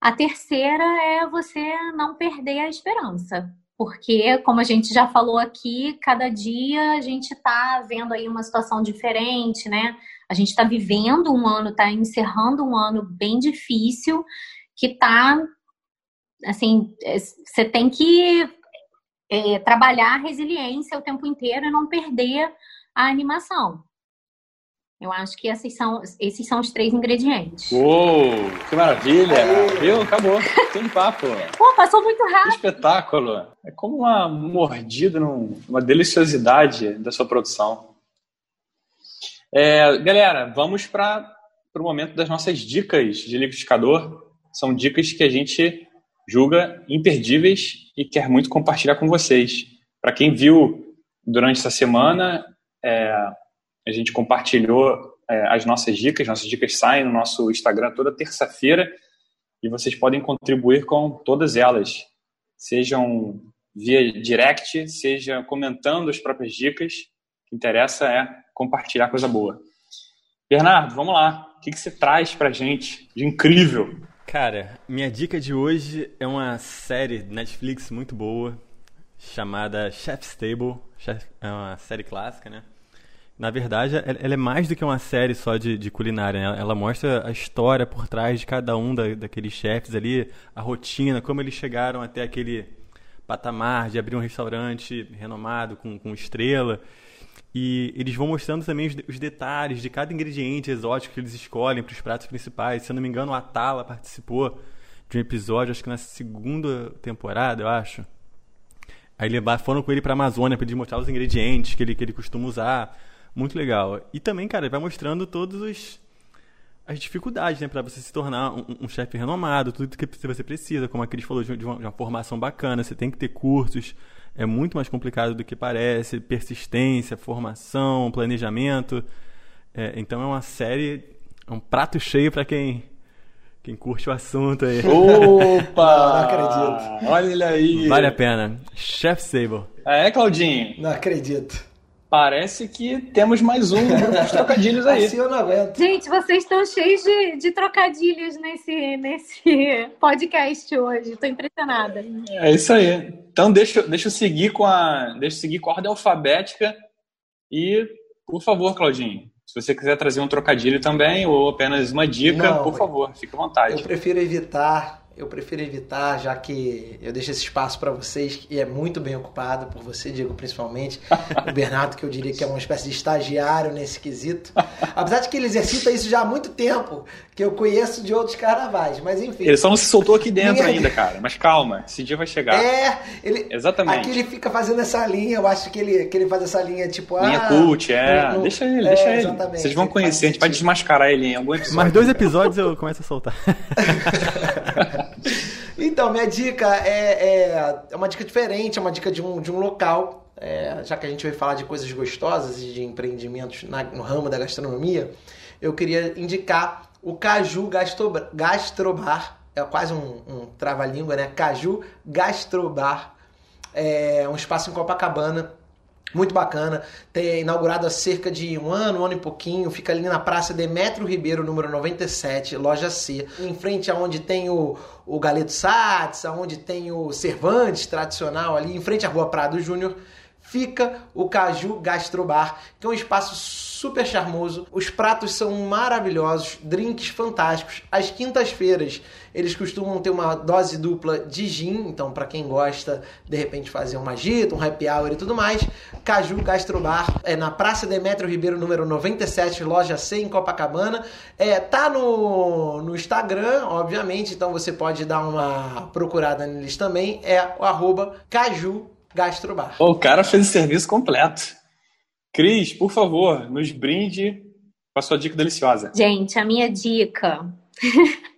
a terceira é você não perder a esperança. Porque, como a gente já falou aqui, cada dia a gente está vendo aí uma situação diferente, né? A gente está vivendo um ano, está encerrando um ano bem difícil, que está assim, é, você tem que é, trabalhar a resiliência o tempo inteiro e não perder a animação. Eu acho que esses são, esses são os três ingredientes. Uou, que maravilha! Viu? Acabou. Tem papo. Pô, passou muito rápido. Que espetáculo. É como uma mordida, uma deliciosidade da sua produção. É, galera, vamos para o momento das nossas dicas de liquidificador. São dicas que a gente julga imperdíveis e quer muito compartilhar com vocês. Para quem viu durante essa semana, é, a gente compartilhou é, as nossas dicas, nossas dicas saem no nosso Instagram toda terça-feira e vocês podem contribuir com todas elas, sejam via direct, seja comentando as próprias dicas. O que interessa é compartilhar coisa boa. Bernardo, vamos lá. O que, que você traz pra gente de incrível? Cara, minha dica de hoje é uma série Netflix muito boa chamada Chef's Table. Chef, é uma série clássica, né? Na verdade, ela é mais do que uma série só de, de culinária. Né? Ela mostra a história por trás de cada um da, daqueles chefes ali, a rotina, como eles chegaram até aquele patamar de abrir um restaurante renomado com, com estrela. E eles vão mostrando também os, detalhes de cada ingrediente exótico que eles escolhem para os pratos principais. Se eu não me engano, o Atala participou de um episódio, acho que na segunda temporada, eu acho. Aí foram com ele para a Amazônia para ele mostrar os ingredientes que ele, que ele costuma usar. Muito legal. E também, cara, ele vai mostrando todos os as dificuldades, né, para você se tornar um, um chefe renomado, tudo que você precisa, como a Cris falou, de uma, de uma formação bacana, você tem que ter cursos, é muito mais complicado do que parece, persistência, formação, planejamento. É, então é uma série, é um prato cheio para quem quem curte o assunto aí. Opa! *laughs* não acredito. Olha ele aí. Vale a pena. Chef Sable. É, Claudinho? Não acredito. Parece que temos mais um grupo de *laughs* trocadilhos aí. Assim eu não aguento. Gente, vocês estão cheios de, de trocadilhos nesse, nesse podcast hoje. Estou impressionada. É isso aí. Então deixa, deixa eu seguir com a. Deixa eu seguir com a ordem alfabética. E, por favor, Claudinho, se você quiser trazer um trocadilho também, ou apenas uma dica, não, por favor, fique à vontade. Eu prefiro evitar eu prefiro evitar, já que eu deixo esse espaço para vocês e é muito bem ocupado por você, Diego, principalmente. *laughs* o Bernardo, que eu diria que é uma espécie de estagiário nesse quesito. Apesar de que ele exercita isso já há muito tempo, que eu conheço de outros carnavais, mas enfim. Ele só não se soltou aqui dentro *laughs* ainda, cara. Mas calma, esse dia vai chegar. É, ele. Exatamente. Aqui ele fica fazendo essa linha, eu acho que ele, que ele faz essa linha tipo. Linha ah, cult, é. No, deixa ele, é, deixa ele. Vocês vão conhecer, a gente vai desmascarar ele em algum episódio. Mais dois episódios eu começo a soltar. *laughs* então, minha dica é, é, é, uma dica diferente, é uma dica de um, de um local. É, já que a gente vai falar de coisas gostosas e de empreendimentos na, no ramo da gastronomia, eu queria indicar o Caju Gastro, Gastrobar, é quase um, um trava-língua, né? Caju Gastrobar. É um espaço em Copacabana muito bacana, tem inaugurado há cerca de um ano, um ano e pouquinho, fica ali na Praça Demetrio Ribeiro, número 97, loja C, em frente aonde tem o, o Galeto Sats, aonde tem o Cervantes tradicional ali, em frente à Rua Prado Júnior, fica o Caju Gastrobar, que é um espaço super charmoso. Os pratos são maravilhosos, drinks fantásticos. Às quintas-feiras eles costumam ter uma dose dupla de gin, então para quem gosta, de repente fazer uma gita, um happy hour e tudo mais. Caju Gastrobar é na Praça Demetrio Ribeiro, número 97, loja C em Copacabana. É, tá no, no Instagram, obviamente, então você pode dar uma procurada neles também. É o arroba Caju Gastrobar. o cara fez o serviço completo. Cris, por favor, nos brinde com a sua dica deliciosa. Gente, a minha dica. *laughs*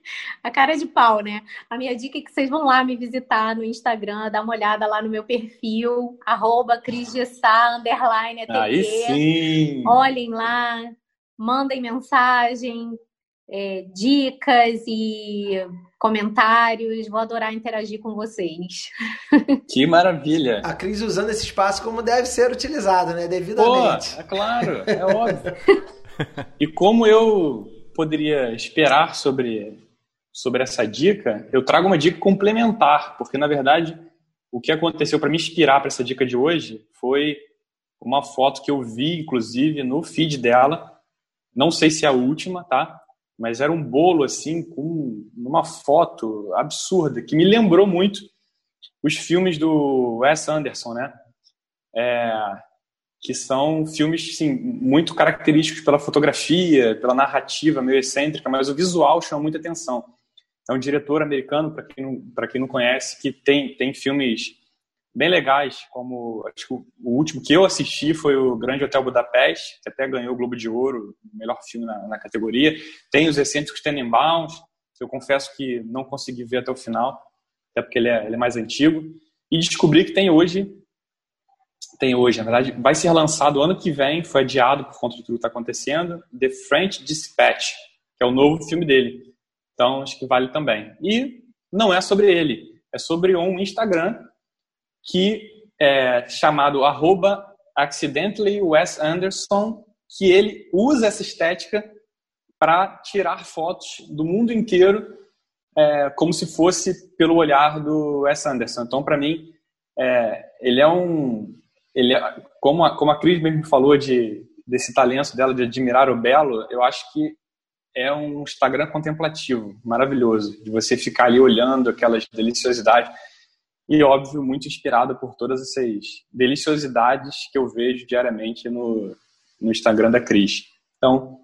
a cara de pau, né? A minha dica é que vocês vão lá me visitar no Instagram, dar uma olhada lá no meu perfil, arroba underline Aí sim! Olhem lá, mandem mensagem, é, dicas e comentários. Vou adorar interagir com vocês. *laughs* Que maravilha! A Cris usando esse espaço como deve ser utilizado, né? Devidamente. Pô, é claro, é óbvio. e como eu poderia esperar sobre, sobre essa dica, eu trago uma dica complementar, porque na verdade o que aconteceu para me inspirar para essa dica de hoje foi uma foto que eu vi, inclusive, no feed dela. Não sei se é a última, tá? Mas era um bolo assim com uma foto absurda que me lembrou muito os filmes do Wes Anderson, né? É, que são filmes sim, muito característicos pela fotografia, pela narrativa meio excêntrica, mas o visual chama muita atenção. É um diretor americano, para quem, não, quem não conhece, que tem, tem filmes bem legais, como acho que o último que eu assisti foi o Grande Hotel Budapeste, que até ganhou o Globo de Ouro, melhor filme na, na categoria. Tem os Excêntricos Tenenbaums, que eu confesso que não consegui ver até o final, até porque ele é, ele é mais antigo. E descobri que tem hoje, tem hoje, na verdade, vai ser lançado ano que vem, foi adiado por conta de tudo que está acontecendo, The French Dispatch, que é o novo filme dele. Então, acho que vale também. E não é sobre ele, é sobre um Instagram que é chamado arroba accidentally Wes Anderson, que ele usa essa estética para tirar fotos do mundo inteiro é, como se fosse pelo olhar do Wes Anderson. Então, para mim, é, ele é um... Ele é, como, a, como a Cris mesmo falou de, desse talento dela de admirar o belo, eu acho que é um Instagram contemplativo, maravilhoso, de você ficar ali olhando aquelas deliciosidades e, óbvio, muito inspirada por todas essas deliciosidades que eu vejo diariamente no, no Instagram da Cris. Então,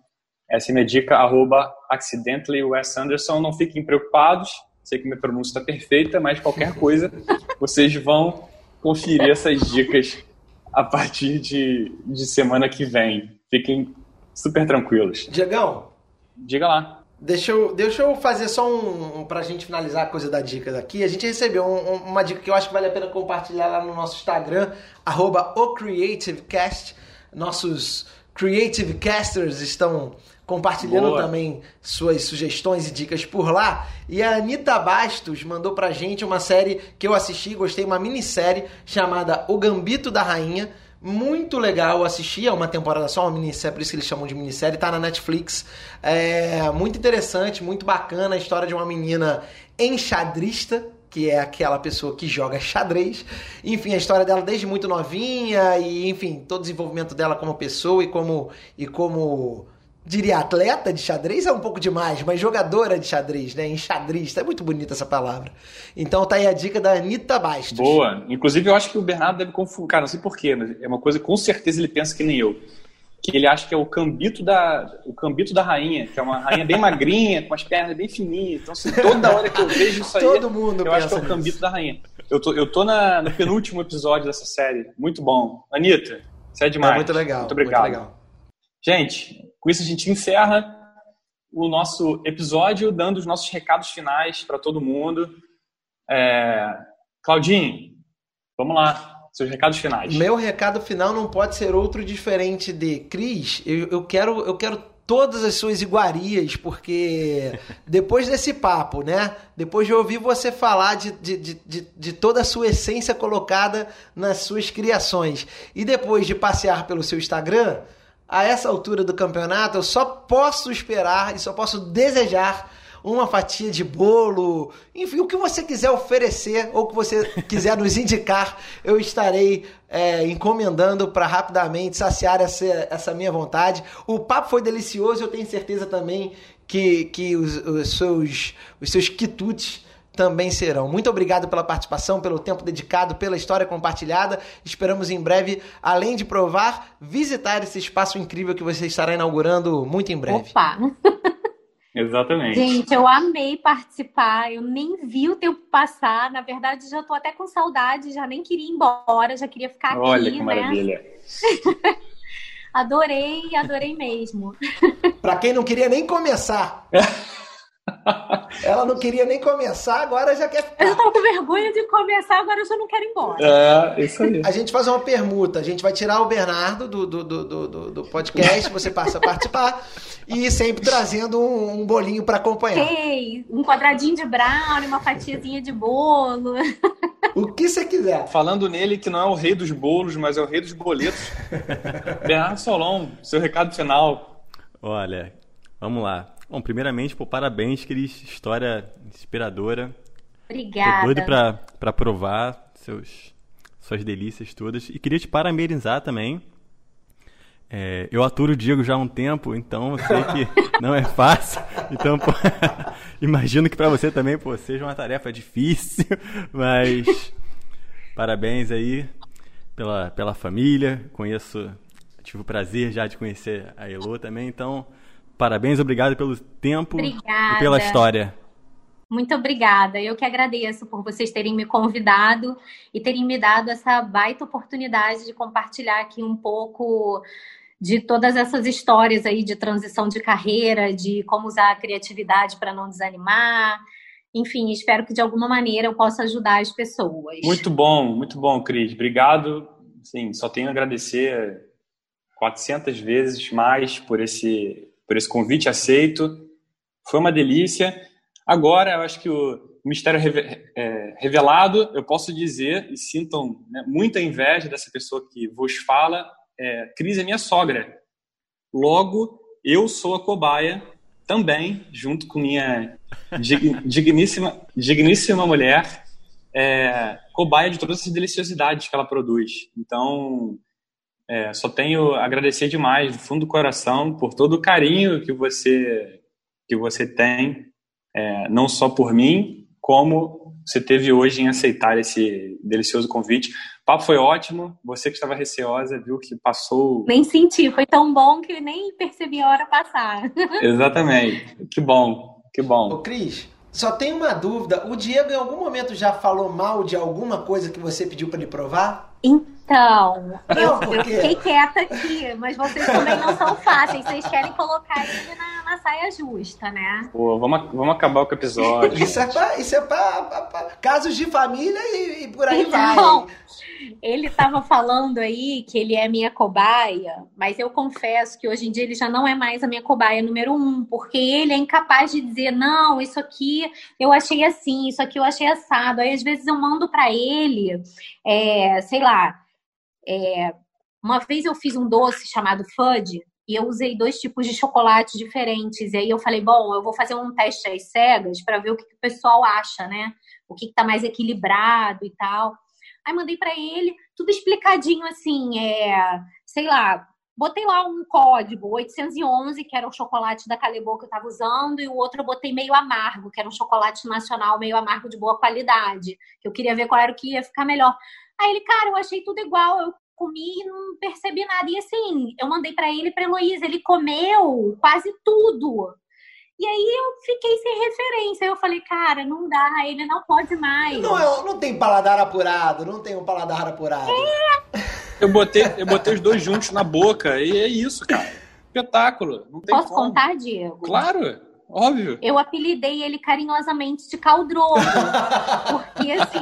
essa é minha dica, arroba accidentallywessanderson. Não fiquem preocupados, sei que minha pronúncia está perfeita, mas qualquer *laughs* coisa, vocês vão conferir essas dicas a partir de, de semana que vem. Fiquem super tranquilos. Diegão. Diga lá. Deixa eu, deixa eu fazer só um, um pra gente finalizar a coisa da dica daqui. A gente recebeu um, uma dica que eu acho que vale a pena compartilhar lá no nosso Instagram, arroba OCreativeCast. Nossos Creative Casters estão compartilhando Boa. também suas sugestões e dicas por lá. E a Anitta Bastos mandou pra gente uma série que eu assisti, gostei, uma minissérie chamada O Gambito da Rainha muito legal assistir, é uma temporada só, uma minissérie, por isso que eles chamam de minissérie, tá na Netflix. É muito interessante, muito bacana a história de uma menina enxadrista, que é aquela pessoa que joga xadrez. Enfim, a história dela desde muito novinha e, enfim, todo o desenvolvimento dela como pessoa e como e como diria atleta de xadrez é um pouco demais, mas jogadora de xadrez, né? Enxadrista, é muito bonita essa palavra. Então tá aí a dica da Anitta Bastos. Boa. Inclusive eu acho que o Bernardo deve confundir, cara, não sei porquê, mas é uma coisa com certeza ele pensa que nem eu. Que ele acha que é o cambito da, o cambito da rainha, que é uma rainha bem magrinha, *laughs* com as pernas bem fininhas. Então, assim, toda hora que eu vejo isso aí, Todo mundo eu acho que é o cambito nisso. da rainha. Eu tô, eu tô na, no penúltimo episódio dessa série. Muito bom. Anitta, você é demais. É muito legal. Muito obrigado. Muito legal. Gente, com isso a gente encerra o nosso episódio, dando os nossos recados finais para todo mundo. É... Claudinho, vamos lá. Seus recados finais. Meu recado final não pode ser outro diferente de Cris. Eu, eu quero, eu quero todas as suas iguarias, porque *laughs* depois desse papo, né? Depois de ouvir você falar de, de, de, de, toda a sua essência colocada nas suas criações, e depois de passear pelo seu Instagram, a essa altura do campeonato, eu só posso esperar e só posso desejar uma fatia de bolo, enfim, o que você quiser oferecer ou que você *laughs* quiser nos indicar, eu estarei é, encomendando para rapidamente saciar essa, essa minha vontade. O papo foi delicioso, eu tenho certeza também que, que os, os seus, os seus quitutes também serão. Muito obrigado pela participação, pelo tempo dedicado, pela história compartilhada. Esperamos em breve, além de provar, visitar esse espaço incrível que você estará inaugurando muito em breve. Opa! *laughs* Exatamente. Gente, eu amei participar, eu nem vi o tempo passar. Na verdade, já tô até com saudade, já nem queria ir embora, já queria ficar aqui. Olha que né? maravilha. *laughs* adorei, adorei mesmo. Para quem não queria nem começar. *laughs* *laughs* Ela não queria nem começar, agora já quer ficar. Eu tava com vergonha de começar, agora eu já não quero ir embora. É, isso aí. A gente faz uma permuta. A gente vai tirar o Bernardo do, do, do, do, do podcast, você passa a participar, e sempre trazendo um, um bolinho para acompanhar. Ei, um quadradinho de brownie, uma fatiazinha de bolo. O que você quiser. Falando nele, que não é o rei dos bolos, mas é o rei dos boletos. *laughs* Bernardo Solon, seu recado final. Olha, vamos lá. Bom, primeiramente, pô, parabéns, Cris. História inspiradora. Obrigada. Tô doido pra, pra provar seus, suas delícias todas. E queria te parabenizar também. É, eu aturo o Diego já há um tempo, então eu sei que *laughs* não é fácil. Então, pô, *laughs* imagino que para você também pô, seja uma tarefa difícil, *laughs* mas parabéns aí pela, pela família. Conheço, tive o prazer já de conhecer a Elo também, então Parabéns, obrigado pelo tempo obrigada. e pela história. Muito obrigada. Eu que agradeço por vocês terem me convidado e terem me dado essa baita oportunidade de compartilhar aqui um pouco de todas essas histórias aí de transição de carreira, de como usar a criatividade para não desanimar. Enfim, espero que de alguma maneira eu possa ajudar as pessoas. Muito bom, muito bom, Cris. Obrigado. Sim, só tenho a agradecer 400 vezes mais por esse por esse convite aceito. Foi uma delícia. Agora, eu acho que o mistério é, revelado, eu posso dizer, e sintam né, muita inveja dessa pessoa que vos fala, é, Cris é minha sogra. Logo, eu sou a cobaia também, junto com minha digníssima, digníssima mulher, é, cobaia de todas essas deliciosidades que ela produz. Então, é, só tenho a agradecer demais, do fundo do coração, por todo o carinho que você, que você tem, é, não só por mim, como você teve hoje em aceitar esse delicioso convite. O papo foi ótimo, você que estava receosa viu que passou. Nem senti, foi tão bom que nem percebi a hora passar. *laughs* Exatamente, que bom, que bom. Ô, Cris, só tem uma dúvida: o Diego em algum momento já falou mal de alguma coisa que você pediu para ele provar? Então, eu, eu, fiquei quieta aqui, mas vocês também não são fáceis. Vocês querem colocar ele na, na saia justa, né? Pô, vamos, vamos acabar com o episódio. isso é pra, isso é pra, pra, pra casos de família e, e por aí então, vai. Ele estava falando aí que ele é minha cobaia, mas eu confesso que hoje em dia ele já não é mais a minha cobaia número um, porque ele é incapaz de dizer, não, isso aqui eu achei assim, isso aqui eu achei assado. Aí às vezes eu mando para ele, é, sei lá, é, uma vez eu fiz um doce chamado Fudge, e eu usei dois tipos de chocolate diferentes. E aí eu falei, bom, eu vou fazer um teste às cegas para ver o que, que, o pessoal acha, né? O que, está mais equilibrado e tal. Aí mandei para ele, tudo explicadinho assim, é, sei lá, botei lá um código 811, que era o chocolate da Calebo que eu estava usando, e o outro eu botei meio amargo, que era um chocolate nacional meio amargo de boa qualidade, que eu queria ver qual era o que ia ficar melhor. Aí ele, cara, eu achei tudo igual, eu comi e não percebi nada. E assim, eu mandei para ele e pra Heloísa, ele comeu quase tudo. E aí eu fiquei sem referência. Eu falei, cara, não dá, ele não pode mais. Não, eu, não tem paladar apurado, não tem um paladar apurado. É. Eu botei, eu botei os dois juntos na boca e é isso, cara. Espetáculo. Não tem Posso como. contar, Diego? Claro, óbvio. Eu apelidei ele carinhosamente de caldroso. porque assim.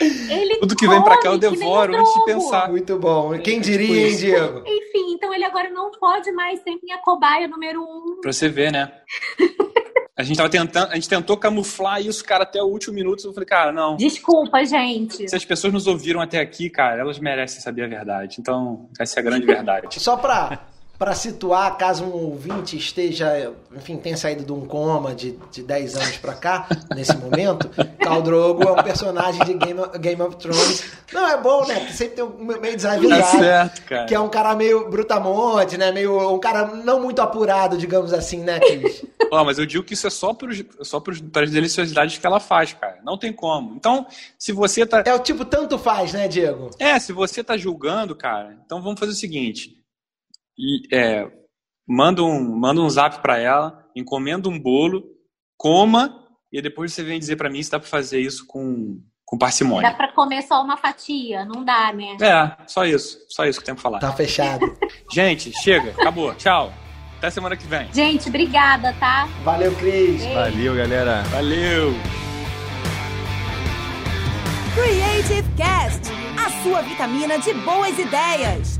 *laughs* Ele Tudo que vem pra cá eu devoro antes de pensar. Muito bom. Quem diria, hein, isso. Diego? Enfim, então ele agora não pode mais ser minha cobaia número um. Pra você ver, né? *laughs* A gente tava tentando, a gente tentou camuflar isso, cara, até o último minuto. Eu falei, cara, não. Desculpa, gente. Se as pessoas nos ouviram até aqui, cara, elas merecem saber a verdade. Então, essa é a grande verdade. Só pra, pra situar, caso um ouvinte esteja, enfim, tenha saído de um coma de, de 10 anos pra cá, nesse momento, Khal Drogo é um personagem de Game of, Game of Thrones. Não, é bom, né? Sempre tem um meio Tá desavisado. certo, cara. Que é um cara meio brutamonte, né? Meio, um cara não muito apurado, digamos assim, né, Cris? Ó, mas eu digo que isso é só, pros, só pras deliciosidades que ela faz, cara. Não tem como. Então, se você tá. É o tipo tanto faz, né, Diego? É, se você tá julgando, cara, então vamos fazer o seguinte. E, é, manda, um, manda um zap pra ela, encomenda um bolo, coma, e depois você vem dizer pra mim se dá pra fazer isso com, com Dá parcimônia. pra comer só uma fatia, não dá, né? É, só isso. Só isso que eu tenho pra falar. Tá fechado. *laughs* Gente, chega, acabou. Tchau. Até semana que vem. Gente, obrigada, tá? Valeu, Cris. Valeu, galera. Valeu! Creative Cast, a sua vitamina de boas ideias.